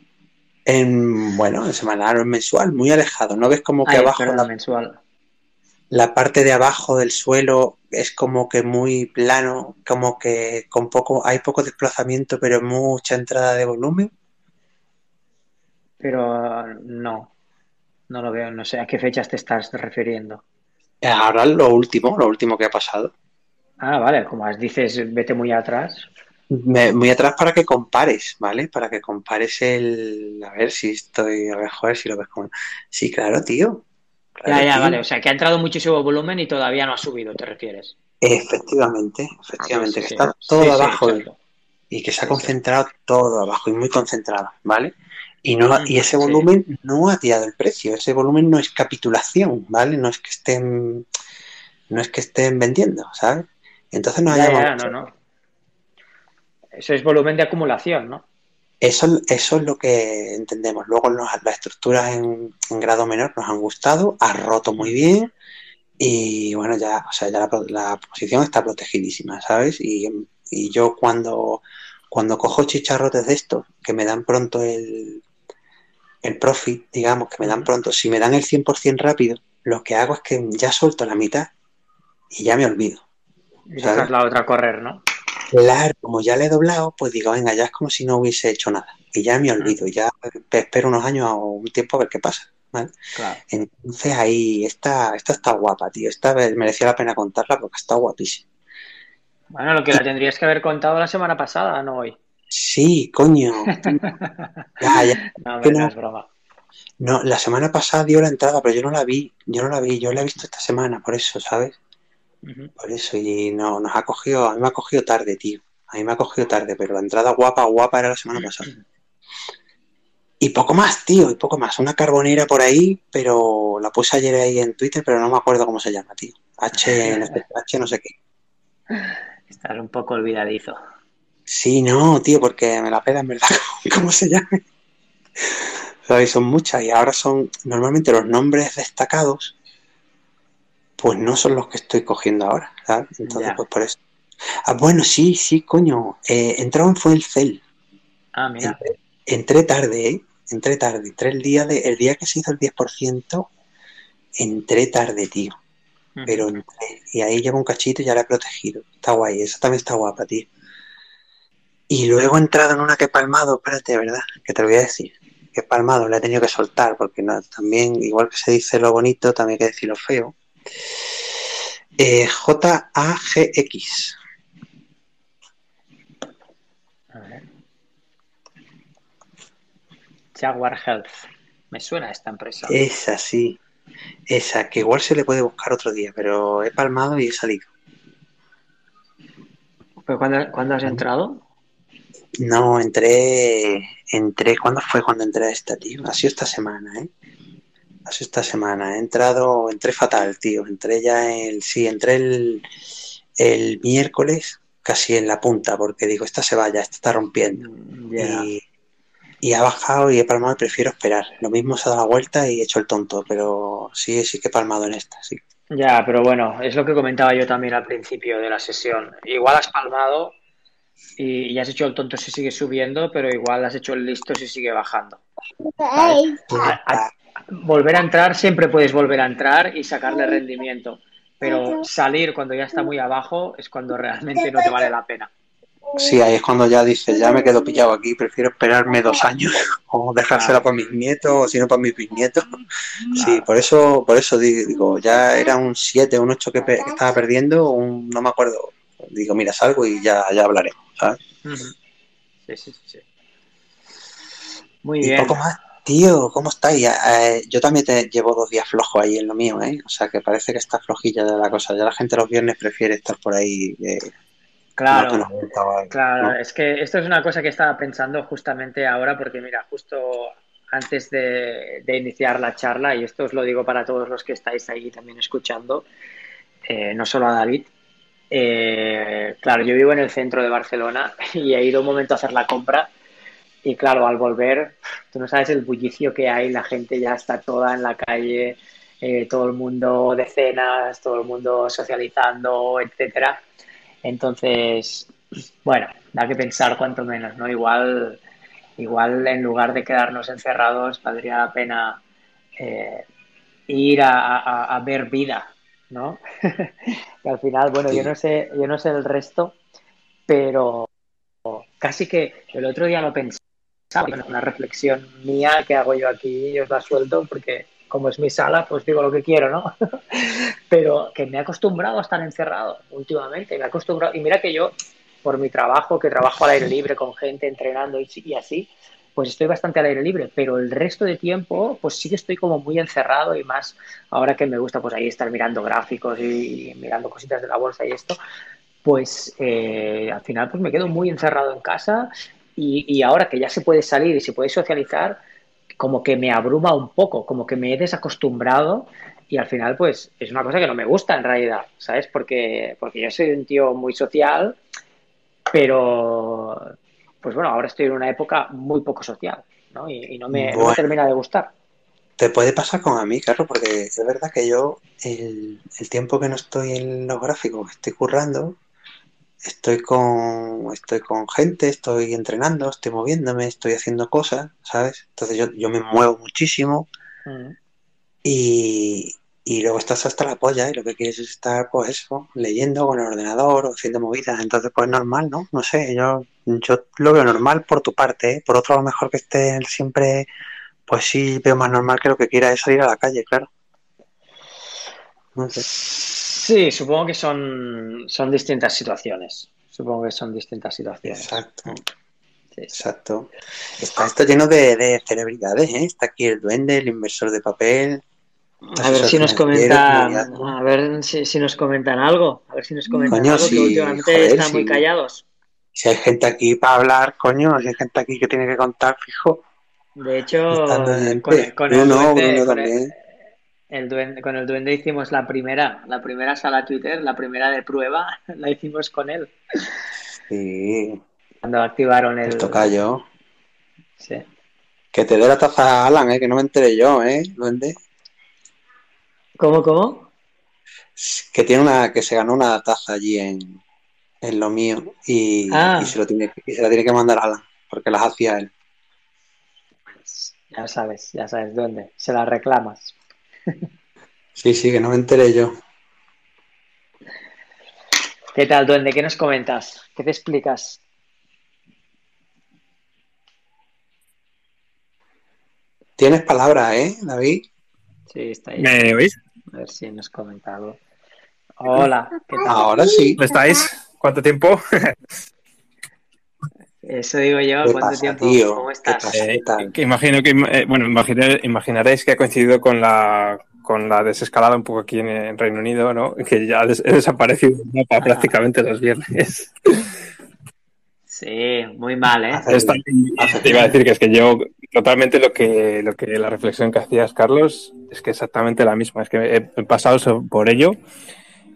En, bueno, en semanal o en mensual, muy alejado. ¿No ves como que Ay, abajo la, mensual. la parte de abajo del suelo es como que muy plano, como que con poco, hay poco desplazamiento, pero mucha entrada de volumen? Pero no, no lo veo. No sé a qué fechas te estás refiriendo. Ahora lo último, lo último que ha pasado. Ah, vale, como dices, vete muy atrás. Me- muy atrás para que compares, ¿vale? Para que compares el... A ver si estoy... A ver, joder, si lo ves como... Sí, claro, tío. Claro, Ya, ya, tío. vale. O sea, que ha entrado muchísimo volumen y todavía no ha subido, ¿te refieres? Efectivamente, efectivamente, Sí, que está sí, todo abajo exacto. Y que se ha concentrado todo abajo y muy concentrado, ¿vale? Y, no, y ese Sí. volumen no ha tirado el precio, ese volumen no es capitulación, ¿vale? No es que estén, no es que estén vendiendo, ¿sabes? Entonces nos ha llamado no, no. Eso es volumen de acumulación, ¿no? Eso, eso es lo que entendemos. Luego las estructuras en, en grado menor nos han gustado, ha roto muy bien y bueno, ya, o sea, ya la, posición está protegidísima, ¿sabes? Y, y yo cuando, cuando cojo chicharrotes de estos, que me dan pronto el, el profit, digamos, que me dan pronto, si me dan el 100% rápido, lo que hago es que ya suelto la mitad y ya me olvido. Y dejas la otra correr, ¿no? Claro, como ya le he doblado, pues digo, venga, ya es como si no hubiese hecho nada. Y ya me olvido, ya espero unos años o un tiempo a ver qué pasa. ¿Vale? Claro. Entonces ahí, esta, esta está guapa, tío. Esta merecía la pena contarla porque está guapísima. Bueno, lo que la tendrías que haber contado la semana pasada, no hoy. Sí, coño. Ya, ya. No, hombre, no es broma. No, la semana pasada dio la entrada, pero yo no la vi. Yo no la vi, yo la he visto esta semana, por eso, ¿sabes? Por eso, y no, nos ha cogido, a mí me ha cogido tarde, tío. A mí me ha cogido tarde, pero la entrada guapa, guapa era la semana pasada. Y poco más, tío, y poco más. Una carbonera por ahí, pero la puse ayer ahí en Twitter, pero no me acuerdo cómo se llama, tío. H, H no sé qué. Estás un poco olvidadizo. Sí, no, tío, porque me la pela en verdad cómo se llama. ¿Sabes? Son muchas y ahora son, normalmente los nombres destacados, pues no son los que estoy cogiendo ahora, ¿sabes? Entonces, Ya. pues por eso. Ah, bueno, sí, sí, coño. Eh, entraba en fue el cel. Ah, mira. Entré, entré tarde, ¿eh? Entré tarde. Entré el día, de, el día que se hizo el 10%, entré tarde, tío. Pero entré. Y ahí llevo un cachito y ya la he protegido. Está guay, esa también está guapa, tío. Y luego he entrado en una que he palmado, espérate, ¿verdad? Que te lo voy a decir. Que he palmado, la he tenido que soltar, porque no, también, igual que se dice lo bonito, también hay que decir lo feo. Eh, JAGX. A ver. Jaguar Health. Me suena esta empresa. Esa sí. Esa, que igual se le puede buscar otro día, pero he palmado y he salido. ¿Pero cuándo, cuándo has entrado? No, entré, entré, ¿cuándo fue cuando entré a esta, tío? Ha sido esta semana, ¿eh? Ha sido esta semana. He entrado, entré fatal, tío. Entré ya el, sí, entré el, el miércoles casi en la punta, porque digo, esta se vaya, esta está rompiendo. Y, y ha bajado y he palmado y prefiero esperar. Lo mismo se ha dado la vuelta y he hecho el tonto, pero sí, sí que he palmado en esta, sí. Ya, pero bueno, es lo que comentaba yo también al principio de la sesión. Igual has palmado y, y has hecho el tonto si sigue subiendo, pero igual has hecho el listo si sigue bajando. ¿sabes? A- a- volver a entrar, siempre puedes volver a entrar y sacarle rendimiento, pero salir cuando ya está muy abajo es cuando realmente no te vale la pena. Sí, ahí es cuando ya dices, ya me quedo pillado aquí, prefiero esperarme dos años o dejársela para mis nietos o si no para mis bisnietos. Sí, por eso, por eso di- digo, ya era un 7, un 8 que, estaba perdiendo, un, no me acuerdo. Digo, mira, salgo y ya, ya hablaremos, ¿sabes? Sí, sí, sí, sí. Muy Y bien. poco más, tío, ¿cómo estáis? Eh, yo también te llevo dos días flojo ahí en lo mío, ¿eh? O sea, que parece que está flojilla ya la cosa. Ya la gente los viernes prefiere estar por ahí. eh, Claro. Claro, ¿no? es que esto es una cosa que estaba pensando justamente ahora, porque mira, justo antes de, de iniciar la charla, y esto os lo digo para todos los que estáis ahí también escuchando, eh, no solo a David, eh, claro, yo vivo en el centro de Barcelona y he ido un momento a hacer la compra y claro, al volver, tú no sabes el bullicio que hay, la gente ya está toda en la calle, eh, todo el mundo de cenas, todo el mundo socializando, etcétera. Entonces, bueno, da que pensar cuanto menos, ¿no? Igual igual en lugar de quedarnos encerrados, valdría la pena eh, ir a, a, a, ver vida, ¿no? y al final, bueno, sí. yo no sé, yo no sé el resto, pero casi que el otro día lo pensaba, una reflexión mía que hago yo aquí y os la suelto porque como es mi sala, pues digo lo que quiero, ¿no? pero que me he acostumbrado a estar encerrado últimamente, me he acostumbrado, y mira que yo, por mi trabajo, que trabajo al aire libre con gente entrenando y, y así, pues estoy bastante al aire libre, pero el resto de tiempo, pues sí que estoy como muy encerrado y más ahora que me gusta pues ahí estar mirando gráficos y, y mirando cositas de la bolsa y esto, pues eh, al final pues me quedo muy encerrado en casa y, y, ahora que ya se puede salir y se puede socializar, como que me abruma un poco, como que me he desacostumbrado y al final pues es una cosa que no me gusta en realidad, ¿sabes? Porque, porque yo soy un tío muy social, pero pues bueno, ahora estoy en una época muy poco social, ¿no? Y, y no, me, bueno, no, me, termina de gustar. Te puede pasar con a mí, claro, porque es verdad que yo el, el tiempo que no estoy en los gráficos, estoy currando, estoy con estoy con gente, estoy entrenando, estoy moviéndome, estoy haciendo cosas, ¿sabes? Entonces yo, yo me muevo muchísimo mm. y, y luego estás hasta la polla y lo que quieres es estar, pues eso, leyendo con el ordenador o haciendo movidas. Entonces, pues normal, ¿no? No sé, yo, yo lo veo normal por tu parte, ¿eh? Por otro, a lo mejor que esté siempre, pues sí, veo más normal que lo que quiera es salir a la calle, claro. No sé. Sí, supongo que son, son distintas situaciones. Supongo que son distintas situaciones. Exacto. Sí. Exacto. Está esto lleno de, de celebridades, ¿eh? Está aquí el duende, el inversor de papel, a ver si nos comentan, a ver si, si, nos comentan algo, a ver si nos comentan coño, algo sí, que últimamente joder, están sí. muy callados. Si hay gente aquí para hablar, coño, si hay gente aquí que tiene que contar, fijo. De hecho, con, con el duende, Bruno con el- también. El duende- con el duende hicimos la primera, la primera sala Twitter, la primera de prueba, la hicimos con él. Sí, Cuando activaron el. tocayo. Sí. Que te dé la taza a Alan, ¿eh? Que no me enteré yo, ¿eh? Duende. ¿Cómo, cómo? Que tiene una, que se ganó una taza allí en, en lo mío y, Ah. y se lo tiene, y se la tiene que mandar a Alan, porque las hacía él. Ya sabes, ya sabes dónde. Se la reclamas. Sí, sí, que no me enteré yo. ¿Qué tal, duende? ¿Qué nos comentas? ¿Qué te explicas? Tienes palabras, ¿eh, David? Sí, está ahí. ¿Me oís? A ver si nos comenta algo. Hola, ¿qué tal? Ahora sí. ¿Dónde estáis? ¿Cuánto tiempo? Eso digo yo, ¿Qué ¿cuánto pasa, tiempo? tío? ¿Cómo ¿Qué estás? pasa? ¿Qué tal? que imagino que, eh, bueno, imagine- imaginaréis que ha coincidido con la con la desescalada un poco aquí en, en Reino Unido, ¿no? Que ya des- he desaparecido del mapa Ah. prácticamente los viernes. Sí, muy mal, ¿eh? Esta- te iba a decir que es que yo totalmente lo que lo que la reflexión que hacías Carlos es que exactamente la misma es que he, he pasado por ello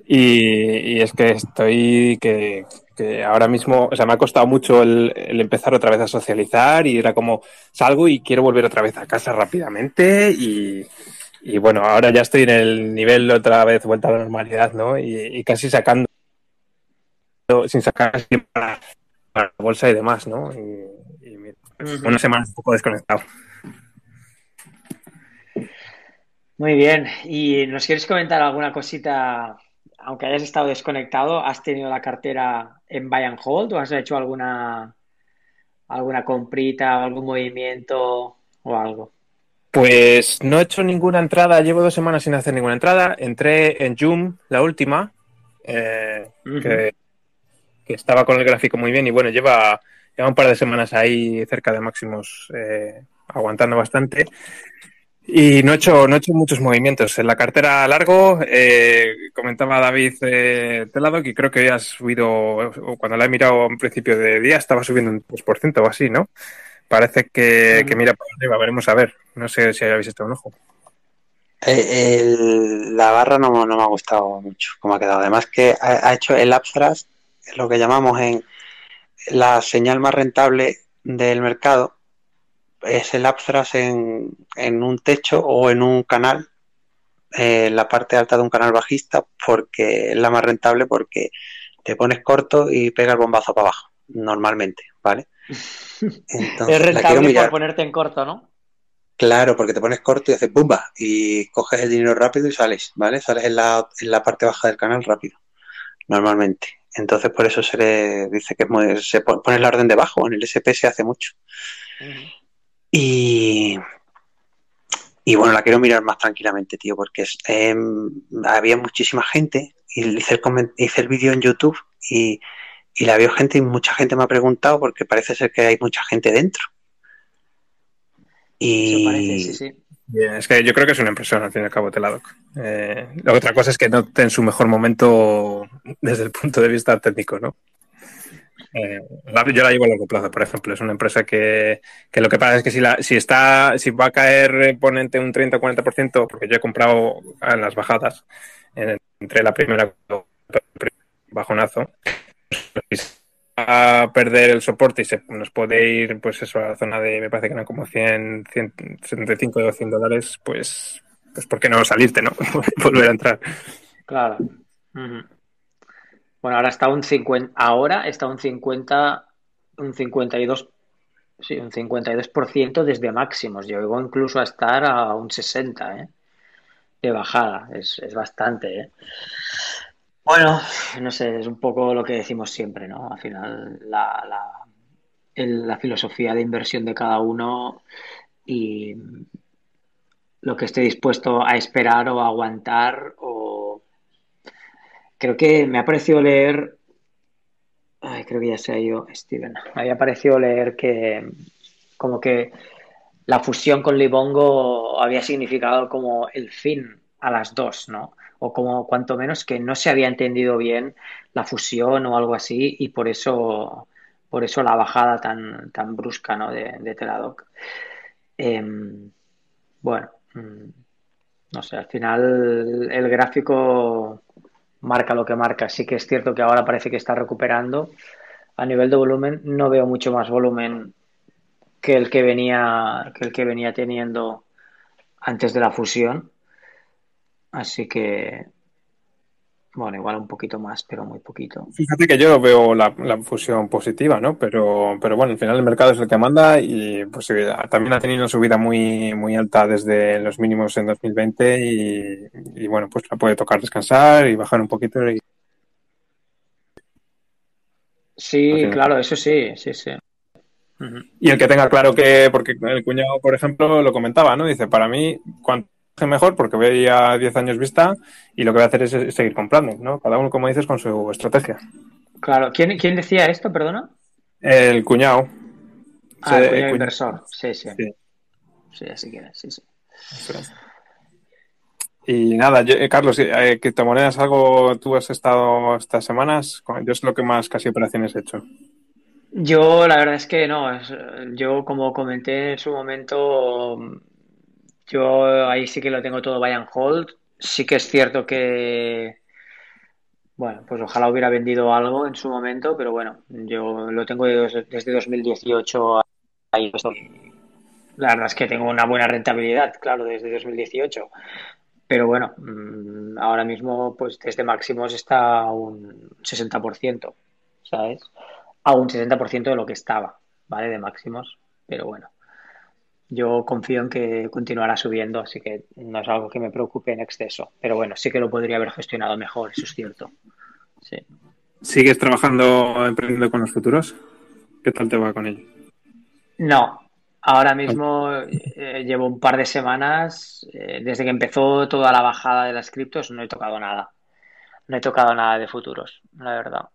y, y es que estoy que, que ahora mismo o sea me ha costado mucho el, el empezar otra vez a socializar y era como salgo y quiero volver otra vez a casa rápidamente y, y bueno ahora ya estoy en el nivel otra vez vuelta a la normalidad no y, y casi sacando sin sacar para, para la bolsa y demás no y, y mira, Ujú. una semana un poco desconectado Muy bien. ¿Y nos quieres comentar alguna cosita? Aunque hayas estado desconectado, ¿has tenido la cartera en buy and hold o has hecho alguna alguna comprita o algún movimiento o algo? Pues no he hecho ninguna entrada, llevo dos semanas sin hacer ninguna entrada. Entré en Zoom, la última, eh, que estaba con el gráfico muy bien y bueno, lleva, lleva un par de semanas ahí cerca de máximos, eh, aguantando bastante. Y no he hecho, no he hecho muchos movimientos. En la cartera largo, eh, comentaba David eh, Telado que creo que había subido, o cuando la he mirado a un principio de día, estaba subiendo un 3% o así, ¿no? Parece que, que mira para arriba, veremos a ver. No sé si habéis echado un ojo. Eh, el- la barra no, no me ha gustado mucho cómo ha quedado. Además que ha, ha hecho el upthrust, lo que llamamos en la señal más rentable del mercado, es el upthrust en, en un techo o en un canal, eh, en la parte alta de un canal bajista, porque es la más rentable porque te pones corto y pega el bombazo para abajo, normalmente, ¿vale? es rentable por ponerte en corto, ¿no? Claro, porque te pones corto y haces ¡bumba! Y coges el dinero rápido y sales, ¿vale? Sales en la, en la parte baja del canal rápido, normalmente. Entonces, por eso se le dice que se pone la orden debajo. En el SP se hace mucho. Y, y bueno, la quiero mirar más tranquilamente, tío, porque em, había muchísima gente y hice el, hice el vídeo en YouTube y, la vio gente y mucha gente me ha preguntado porque parece ser que hay mucha gente dentro. Y... es que yo creo que es una impresión al fin y al cabo Teladoc. Eh, la otra cosa es que no esté en su mejor momento desde el punto de vista técnico, ¿no? Eh, yo la llevo a largo plazo, por ejemplo. Es una empresa que, lo que pasa es que si, la, si, está, si va a caer ponente un 30 o 40%, porque yo he comprado en las bajadas, entre la primera bajonazo, a perder el soporte y se nos puede ir pues eso a la zona de me parece que eran como 100, 175 o 100 dólares pues pues por qué no salirte no volver a entrar. Claro bueno, ahora está un 50, ahora está un 50, un 52, sí, un 52% desde máximos. Llegó incluso a estar a un 60, ¿eh? De bajada, es, bastante, ¿eh? Bueno, no sé, es un poco lo que decimos siempre, ¿no? Al final, la, la, la filosofía de inversión de cada uno y lo que esté dispuesto a esperar o a aguantar o Creo que me ha parecido leer. Ay, creo que ya se ha ido Steven. Me había parecido leer que como que la fusión con Libongo había significado como el fin a las dos, ¿no? O como cuanto menos que no se había entendido bien la fusión o algo así y por eso por eso la bajada tan, tan brusca ¿no? de, de Teladoc. Em, bueno, mm, no sé, al final el gráfico marca lo que marca. Sí que es cierto que ahora parece que está recuperando. A nivel de volumen, no veo mucho más volumen que el que venía, que el que venía teniendo antes de la fusión. Así que bueno, igual un poquito más, pero muy poquito. Fíjate que yo veo la, fusión positiva, ¿no? Pero, pero bueno, al final el mercado es el que manda y pues también ha tenido una subida muy, muy alta desde los mínimos en 2020 y, y bueno, pues la puede tocar descansar y bajar un poquito. Y... Sí, claro, eso sí, sí, sí. Y el que tenga claro que, porque el cuñado, por ejemplo, lo comentaba, ¿no? Dice, para mí, cuanto mejor porque veía 10 años vista y lo que voy a hacer es seguir comprando, ¿no? Cada uno, como dices, con su estrategia. Claro. ¿Quién, quién decía esto, perdona? El cuñado. Ah, el cuñado inversor. Sí, sí. Sí, así que sí, sí. Y nada, eh, Carlos, eh, ¿qué te monedas algo tú has estado estas semanas? Yo es lo que más casi operaciones he hecho. Yo la verdad es que no, yo como comenté en su momento, yo ahí sí que lo tengo todo and hold. Sí que es cierto que, bueno, pues ojalá hubiera vendido algo en su momento, pero bueno, yo lo tengo desde 2018 ahí. La verdad es que tengo una buena rentabilidad, claro, desde 2018. Pero bueno, mm, ahora mismo, pues desde máximos está un 60%, ¿sabes? A un 60% de lo que estaba, ¿vale? De máximos. Pero bueno, yo confío en que continuará subiendo, así que no es algo que me preocupe en exceso. Pero bueno, sí que lo podría haber gestionado mejor, eso es cierto. Sí. ¿Sigues trabajando, emprendiendo con los futuros? ¿Qué tal te va con ello? No, ahora mismo eh, llevo un par de semanas, eh, desde que empezó toda la bajada de las criptos, no he tocado nada. No he tocado nada de futuros, la verdad.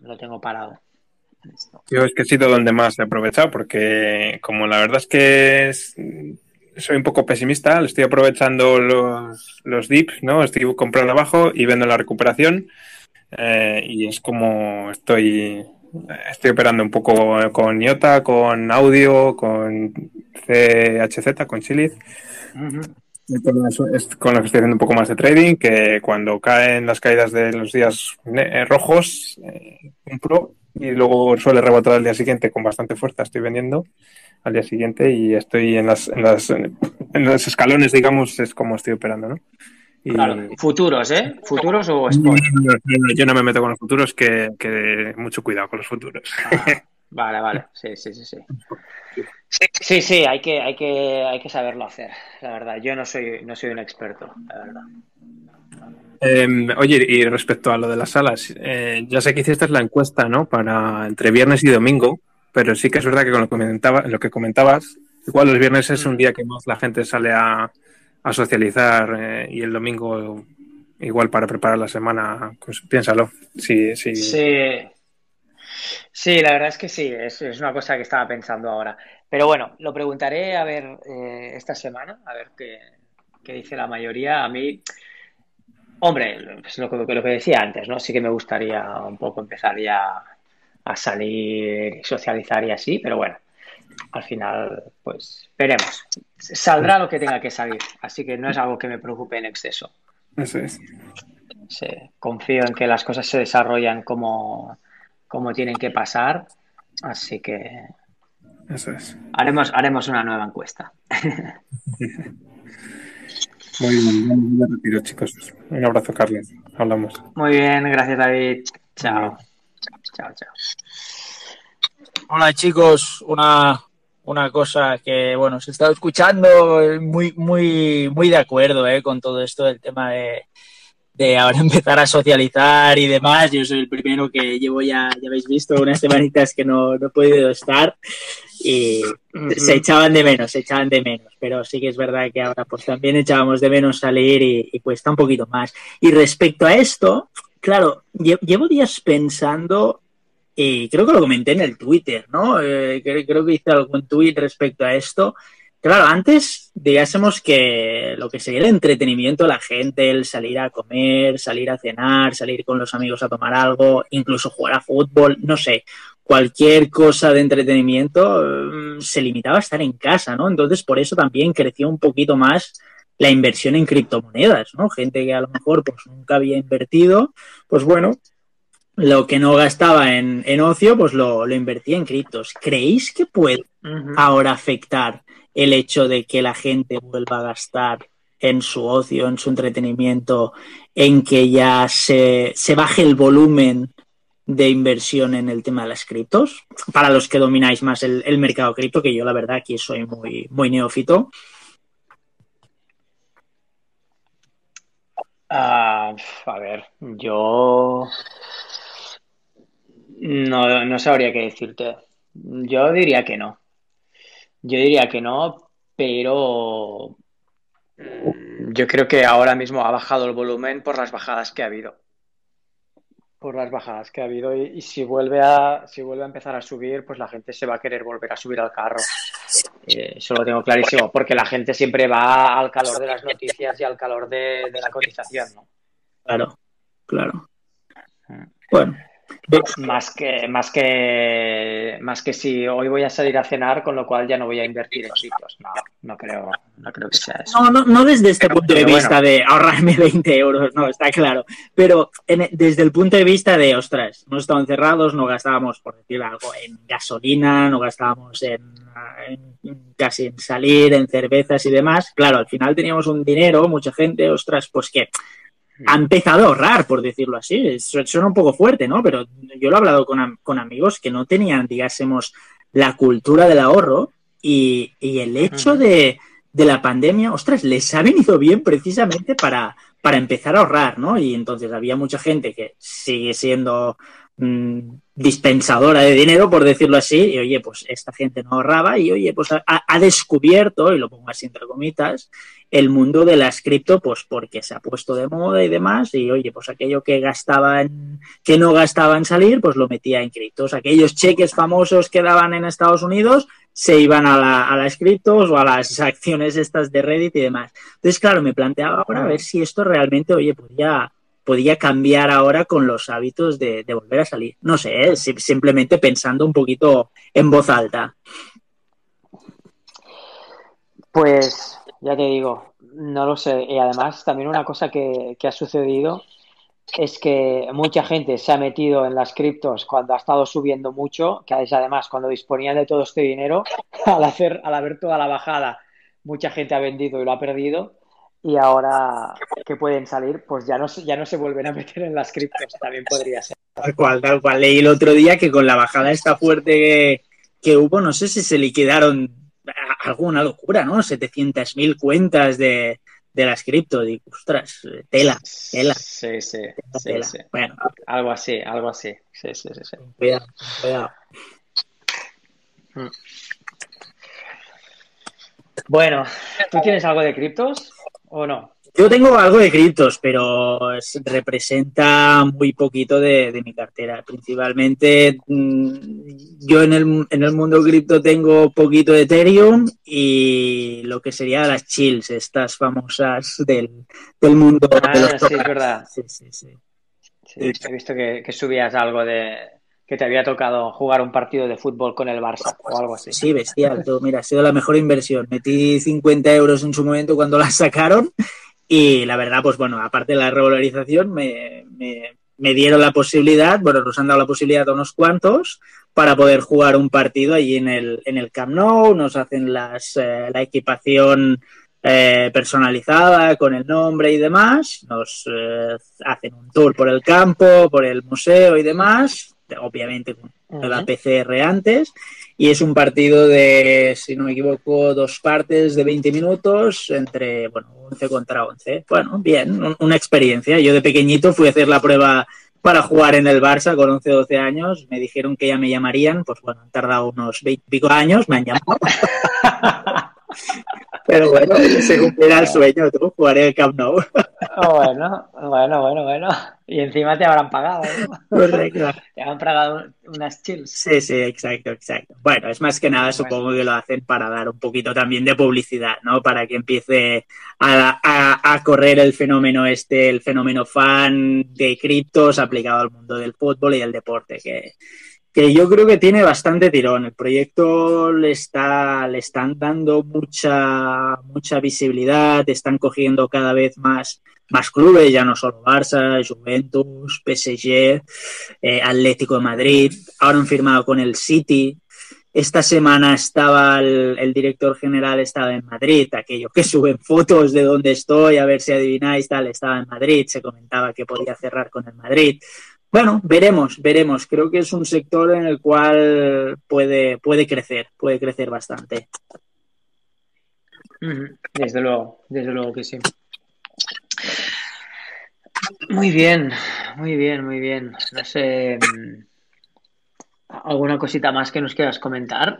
Lo tengo parado. Yo es que he sido donde más he aprovechado, porque como la verdad es que soy un poco pesimista, estoy aprovechando los, los dips, ¿no? Estoy comprando abajo y viendo la recuperación. Eh, y es como estoy estoy operando un poco con IOTA, con audio, con CHZ, con Chiliz. con, lo que estoy haciendo un poco más de trading, que cuando caen las caídas de los días eh, rojos, eh, compro y luego suele rebotar al día siguiente con bastante fuerza. Estoy vendiendo al día siguiente y estoy en, las, en, las, en los escalones, digamos, es como estoy operando, ¿no? Claro, futuros, ¿eh? ¿Futuros o spot? yo no me meto con los futuros, que, que mucho cuidado con los futuros. Ah, Vale, vale. Sí, sí, sí, sí. Sí, sí, hay que, hay que, hay que saberlo hacer, la verdad. Yo no soy, no soy un experto, la verdad. Eh, oye, y respecto a lo de las salas, eh, ya sé que hiciste la encuesta, ¿no? Para entre viernes y domingo, pero sí que es verdad que con lo que, comentaba, lo que comentabas, igual los viernes es un día que más la gente sale a, a socializar eh, y el domingo igual para preparar la semana, pues piénsalo. Sí, sí. Sí, sí la verdad es que sí, es, es, una cosa que estaba pensando ahora. Pero bueno, lo preguntaré a ver eh, esta semana, a ver qué, qué, dice la mayoría. A mí, hombre, pues lo, lo, que decía antes, ¿no? Sí que me gustaría un poco empezar ya a salir y socializar y así, pero bueno, al final, pues veremos. Saldrá lo que tenga que salir, así que no es algo que me preocupe en exceso. Eso es. Sí, confío en que las cosas se desarrollan como, como tienen que pasar, así que Eso es. haremos, haremos una nueva encuesta. Muy bien, me retiro, chicos. Un abrazo, Carlos. Hablamos. Muy bien, gracias, David. Chao. Chao, chao. Hola, chicos. Una, una cosa que, bueno, se está escuchando muy, muy, muy de acuerdo ¿eh? con todo esto del tema de, de ahora empezar a socializar y demás. Yo soy el primero que llevo ya, ya habéis visto, unas semanitas que no, no he podido estar y se echaban de menos, se echaban de menos. Pero sí que es verdad que ahora pues también echábamos de menos salir y, y cuesta un poquito más. Y respecto a esto, claro, llevo días pensando y creo que lo comenté en el Twitter, ¿no? Eh, creo que hice algún tweet respecto a esto. Claro, antes digásemos que lo que sería el entretenimiento de la gente, el salir a comer, salir a cenar, salir con los amigos a tomar algo, incluso jugar a fútbol, no sé, cualquier cosa de entretenimiento um, se limitaba a estar en casa, ¿no? Entonces, por eso también creció un poquito más la inversión en criptomonedas, ¿no? Gente que a lo mejor pues nunca había invertido, pues bueno, lo que no gastaba en, en ocio, pues lo, lo, invertía en criptos. ¿Creéis que puede uh -huh. ahora afectar el hecho de que la gente vuelva a gastar en su ocio, en su entretenimiento, en que ya se, se baje el volumen de inversión en el tema de las criptos? Para los que domináis más el, el mercado cripto, que yo la verdad aquí soy muy, muy neófito. Uh, a ver, yo no, no sabría qué decirte. Yo diría que no. Yo diría que no, pero yo creo que ahora mismo ha bajado el volumen por las bajadas que ha habido. Por las bajadas que ha habido. Y, y si vuelve a si vuelve a empezar a subir, pues la gente se va a querer volver a subir al carro. Eh, eso lo tengo clarísimo, porque la gente siempre va al calor de las noticias y al calor de, de la cotización, ¿no? Claro, claro. Bueno, más que, más que más que si hoy voy a salir a cenar, con lo cual ya no voy a invertir en sitios. No, no creo, no creo que sea eso. No, no, no desde este punto de vista de ahorrarme 20 euros, no, está claro. Pero en, desde el punto de vista de, ostras, no estaban encerrados, no gastábamos, por decir algo, en gasolina, no gastábamos en, en, casi en salir, en cervezas y demás. Claro, al final teníamos un dinero, mucha gente, ostras, pues que ha empezado a ahorrar, por decirlo así. Suena un poco fuerte, ¿no? Pero yo lo he hablado con, con amigos que no tenían, digásemos, la cultura del ahorro y, y el hecho de, de, la pandemia, ostras, les ha venido bien precisamente para, para empezar a ahorrar, ¿no? Y entonces había mucha gente que sigue siendo mmm, dispensadora de dinero, por decirlo así, y oye, pues esta gente no ahorraba y oye, pues ha, ha descubierto, y lo pongo así entre comitas, el mundo de las cripto, pues porque se ha puesto de moda y demás, y oye, pues aquello que gastaban, que no gastaba en salir, pues lo metía en criptos. Aquellos cheques famosos que daban en Estados Unidos se iban a, la, a las criptos o a las acciones estas de Reddit y demás. Entonces, claro, me planteaba ahora a ver si esto realmente, oye, podía, podía cambiar ahora con los hábitos de, volver a salir. No sé, ¿eh? simplemente pensando un poquito en voz alta. Pues ya te digo, no lo sé. Y además, también una cosa que, que, ha sucedido es que mucha gente se ha metido en las criptos cuando ha estado subiendo mucho, que es además cuando disponían de todo este dinero, al, hacer, al haber toda la bajada, mucha gente ha vendido y lo ha perdido. Y ahora que pueden salir, pues ya no, se- ya no se vuelven a meter en las criptos, también podría ser. Tal cual, tal cual. Leí el otro día que con la bajada esta fuerte que, que hubo, no sé si se liquidaron alguna locura, ¿no? 700.000 cuentas de, de las cripto. Digo, ostras, tela, tela, Sí, sí, sí, tela. sí. Bueno, Algo así, algo así. Sí, sí, sí, sí. cuidado, cuidado. Bueno, ¿tú tienes algo de criptos o no? Yo tengo algo de criptos, pero es- representa muy poquito de, de mi cartera. Principalmente, mm, yo en el, en el mundo cripto tengo poquito de Ethereum y lo que sería las chills, estas famosas del, del mundo de Ah, los sí, es verdad. Sí, sí, sí. Sí, he visto que, que subías algo de que te había tocado jugar un partido de fútbol con el Barça o algo así. Sí, bestial. Tú, mira, ha sido la mejor inversión. Metí 50 euros en su momento cuando la sacaron y la verdad, pues bueno, aparte de la regularización, me, me- me dieron la posibilidad, bueno, nos han dado la posibilidad a unos cuantos para poder jugar un partido allí en el, en el Camp Nou, nos hacen las, eh, la equipación eh, personalizada con el nombre y demás, nos eh, hacen un tour por el campo, por el museo y demás, obviamente con la Ujú. PCR antes, y es un partido de, si no me equivoco, dos partes de 20 minutos entre, bueno, 11 contra 11. Bueno, bien, un- una experiencia. Yo de pequeñito fui a hacer la prueba para jugar en el Barça con 11 12 años. Me dijeron que ya me llamarían, pues bueno, han tardado unos 20 y pico años, me han llamado. Pero bueno, se cumplirá el sueño, tú, jugaré el Camp Nou. Bueno, bueno, bueno, bueno. Y encima te habrán pagado, ¿no? Correcto. Te habrán pagado unas chills. Sí, sí, exacto, exacto. Bueno, es más que nada, supongo que lo hacen para dar un poquito también de publicidad, ¿no? Para que empiece a, a- a correr el fenómeno este, el fenómeno fan de criptos aplicado al mundo del fútbol y del deporte, que, que yo creo que tiene bastante tirón. El proyecto le está, le están dando mucha, mucha visibilidad, están cogiendo cada vez más, más clubes, ya no solo Barça, Juventus, PSG, eh, Atlético de Madrid, ahora han firmado con el City. Esta semana estaba el, director general estaba en Madrid, aquello que suben fotos de dónde estoy, a ver si adivináis, tal, estaba en Madrid, se comentaba que podía cerrar con el Madrid. Bueno, veremos, veremos. Creo que es un sector en el cual puede, puede crecer, puede crecer bastante. Desde luego, desde luego que sí. Muy bien, muy bien, muy bien. No sé, mm, ¿alguna cosita más que nos quieras comentar?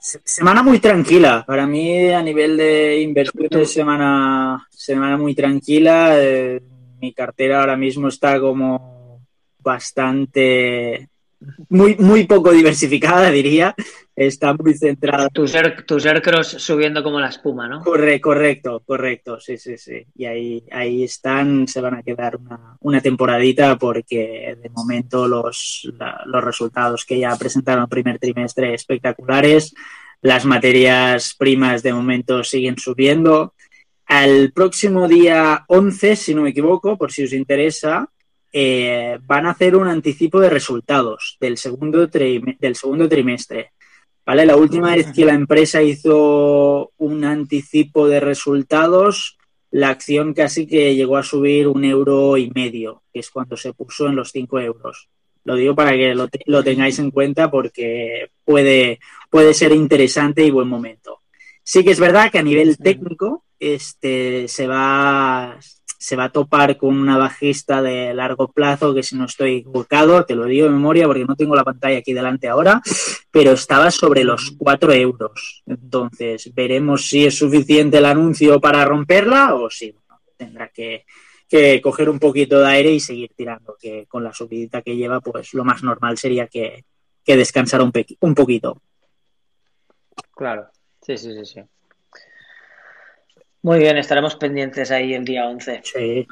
Se- Semana muy tranquila. Para mí, a nivel de inversiones, semana, semana muy tranquila. Eh, mi cartera ahora mismo está como bastante, muy, muy poco diversificada, diría. Está muy centrada. Tus, air- tus Aircross subiendo como la espuma, ¿no? Corre- correcto, correcto, sí, sí, sí. Y ahí, ahí están, se van a quedar una, una temporadita porque de momento los, la- los resultados que ya presentaron el primer trimestre espectaculares, las materias primas de momento siguen subiendo. Al próximo día 11, si no me equivoco, por si os interesa, eh, van a hacer un anticipo de resultados del segundo, del segundo trimestre. ¿Vale? La última vez que la empresa hizo un anticipo de resultados, la acción casi que llegó a subir un euro y medio, que es cuando se puso en los 5 euros. Lo digo para que lo, te- lo tengáis en cuenta porque puede, puede ser interesante y buen momento. Sí que es verdad que a nivel técnico este, se, va, se va a topar con una bajista de largo plazo que si no estoy equivocado, te lo digo de memoria porque no tengo la pantalla aquí delante ahora, pero estaba sobre los 4 euros. Entonces, veremos si es suficiente el anuncio para romperla o si bueno, tendrá que, que coger un poquito de aire y seguir tirando, que con la subidita que lleva, pues lo más normal sería que, que descansara un, un poquito. Claro, sí, sí, sí, sí. Muy bien, estaremos pendientes ahí el día 11. Sí.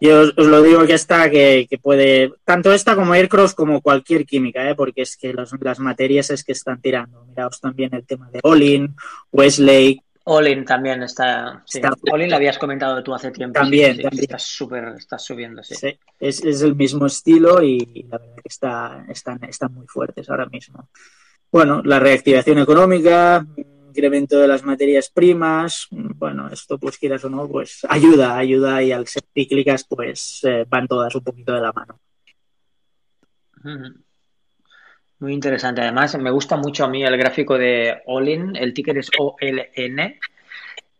Yo os, os lo digo que esta que, que puede, tanto esta como Aircross como cualquier química, ¿eh? porque es que las, las materias es que están tirando. Miraos también el tema de Olin, Westlake, Olin también está. Sí. Está- Olin lo habías comentado tú hace tiempo. También, sí, también. Está súper, está subiendo, sí. Sí, es, es el mismo estilo y la verdad que está, están, están muy fuertes ahora mismo. Bueno, la reactivación económica, incremento de las materias primas, bueno, esto pues quieras o no, pues ayuda, ayuda y al ser cíclicas pues eh, van todas un poquito de la mano. Muy interesante. Además, me gusta mucho a mí el gráfico de Olin. El ticker es OLN.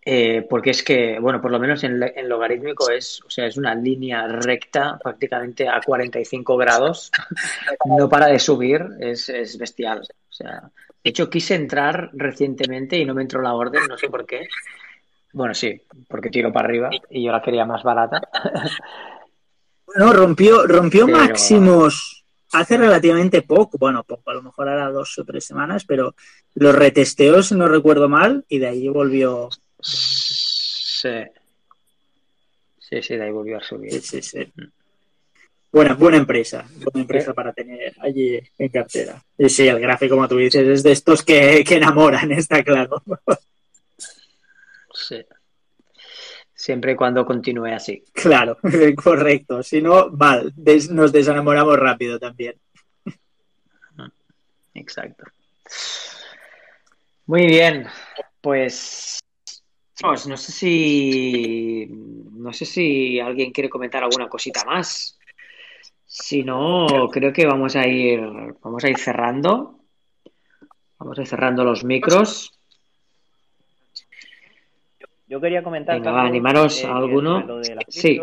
Eh, porque es que, bueno, por lo menos en, en, logarítmico es, o sea, es una línea recta prácticamente a 45 grados, no para de subir, es, es, bestial. O sea, de hecho quise entrar recientemente y no me entró la orden, no sé por qué. Bueno, sí, porque tiro para arriba y yo la quería más barata. Bueno, rompió, rompió Pero... máximos hace relativamente poco, bueno, poco, a lo mejor ahora dos o tres semanas, pero los retesteos, si no recuerdo mal, y de ahí volvió. Sí. Sí, sí, de ahí volvió a subir. Sí, sí, sí. Buena, buena empresa, buena empresa para tener allí en cartera. Y sí, el gráfico, como tú dices, es de estos que, que enamoran, está claro. Sí. Siempre y cuando continúe así. Claro, correcto. Si no, mal, des, nos desenamoramos rápido también. Exacto. Muy bien, pues pues no sé si no sé si alguien quiere comentar alguna cosita más. Si no, creo que vamos a ir vamos a ir cerrando. Vamos a ir cerrando los micros. Yo quería comentar. Venga, va, animaros a alguno. Sobre lo de las Sí.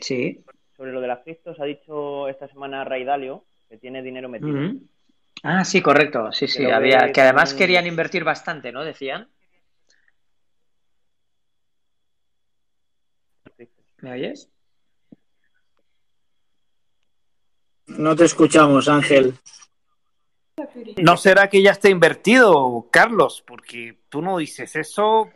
Sí. sobre lo de las criptos ha dicho esta semana Ray Dalio que tiene dinero metido. Ah, sí, correcto. Sí, sí. Creo Había que que además querían invertir bastante, ¿no? Decían. ¿Me oyes? No te escuchamos, Ángel. ¿No será que ya está invertido, Carlos? Porque tú no dices eso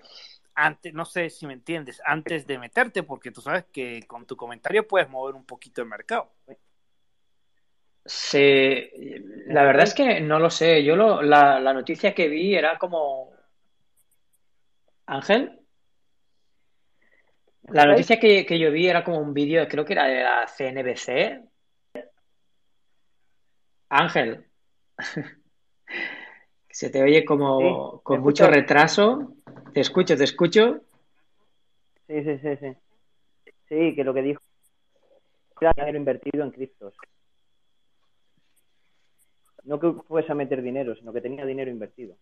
antes, no sé si me entiendes, antes de meterte, porque tú sabes que con tu comentario puedes mover un poquito el mercado. Sí, la verdad es que no lo sé. Yo lo, la, la noticia que vi era como... Ángel, la noticia que, que yo vi era como un vídeo, creo que era de la CNBC. Ángel, se te oye como Sí, con mucho retraso. Te escucho, te escucho. Sí, sí, sí, sí. Sí, que lo que dijo era dinero invertido en criptos. No que fuese a meter dinero, sino que tenía dinero invertido.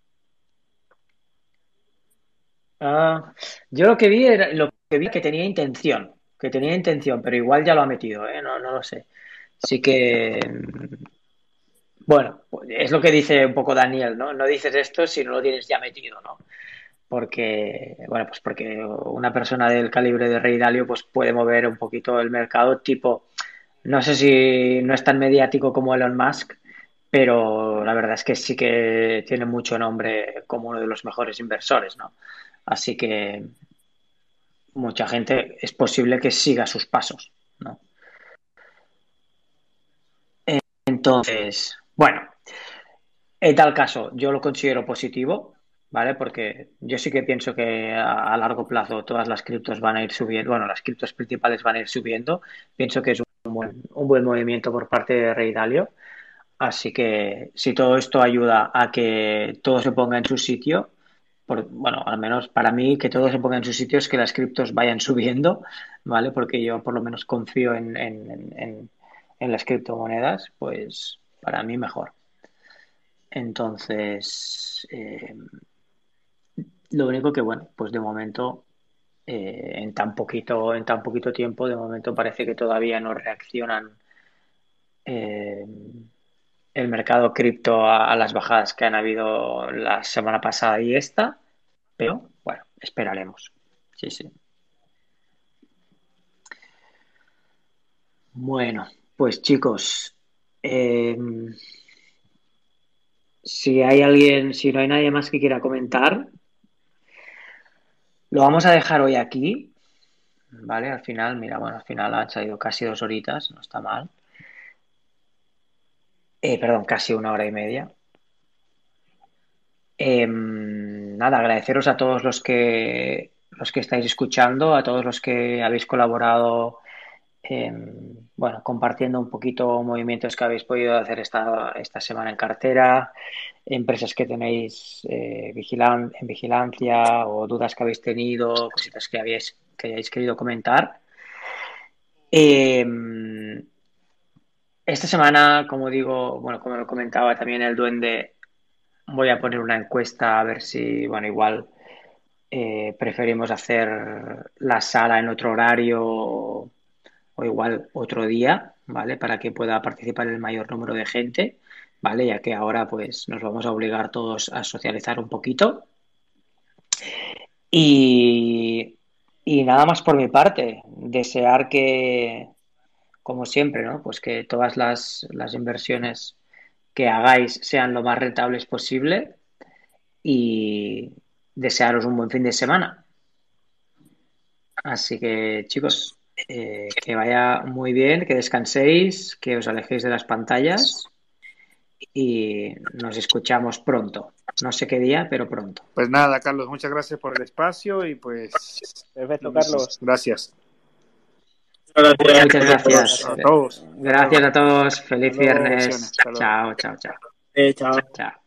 Ah, yo lo que vi era lo que vi que tenía intención, que tenía intención, pero igual ya lo ha metido, ¿eh? No, no lo sé. Sí que, bueno, es lo que dice un poco Daniel, ¿no? No dices esto si no lo tienes ya metido, ¿no? Porque, bueno, pues porque una persona del calibre de Rey Dalio pues puede mover un poquito el mercado, tipo, no sé si no es tan mediático como Elon Musk, pero la verdad es que sí que tiene mucho nombre como uno de los mejores inversores, ¿no? Así que mucha gente es posible que siga sus pasos, ¿no? Entonces, bueno, en tal caso, yo lo considero positivo, ¿vale? Porque yo sí que pienso que a, largo plazo todas las criptos van a ir subiendo, bueno, las criptos principales van a ir subiendo. Pienso que es un buen, un buen movimiento por parte de Rey Dalio. Así que si todo esto ayuda a que todo se ponga en su sitio, por, bueno, al menos para mí que todo se ponga en su sitio es que las criptos vayan subiendo, ¿vale? Porque yo por lo menos confío en, en, en, en las criptomonedas, pues para mí mejor. Entonces, eh, lo único que, bueno, pues de momento, eh, en tan poquito, en tan poquito tiempo, de momento parece que todavía no reaccionan eh, el mercado cripto a, a las bajadas que han habido la semana pasada y esta, pero bueno, esperaremos. Sí, sí. Bueno, pues chicos, eh, si hay alguien, si no hay nadie más que quiera comentar, lo vamos a dejar hoy aquí, ¿vale? Al final, mira, bueno, al final han salido casi dos horitas, no está mal. Eh, perdón, casi una hora y media. Eh, nada, agradeceros a todos los que los que estáis escuchando, a todos los que habéis colaborado en, bueno, compartiendo un poquito movimientos que habéis podido hacer esta, esta semana en cartera, empresas que tenéis eh, vigilan en vigilancia o dudas que habéis tenido, cositas que, habéis, que hayáis querido comentar. Eh, esta semana, como digo, bueno, como lo comentaba también el duende, voy a poner una encuesta a ver si, bueno, igual eh, preferimos hacer la sala en otro horario o igual otro día, ¿vale? Para que pueda participar el mayor número de gente, ¿vale? Ya que ahora pues nos vamos a obligar todos a socializar un poquito. Y, y nada más por mi parte, desear que, como siempre, ¿no? Pues que todas las, las inversiones que hagáis sean lo más rentables posible y desearos un buen fin de semana. Así que chicos, eh, que vaya muy bien, que descanséis, que os alejéis de las pantallas y nos escuchamos pronto. No sé qué día, pero pronto. Pues nada, Carlos, muchas gracias por el espacio y pues... Perfecto, Carlos. Gracias. Muchas gracias. A todos. Gracias a todos. Feliz viernes. Chao, chao, chao. Eh, chao. Chao.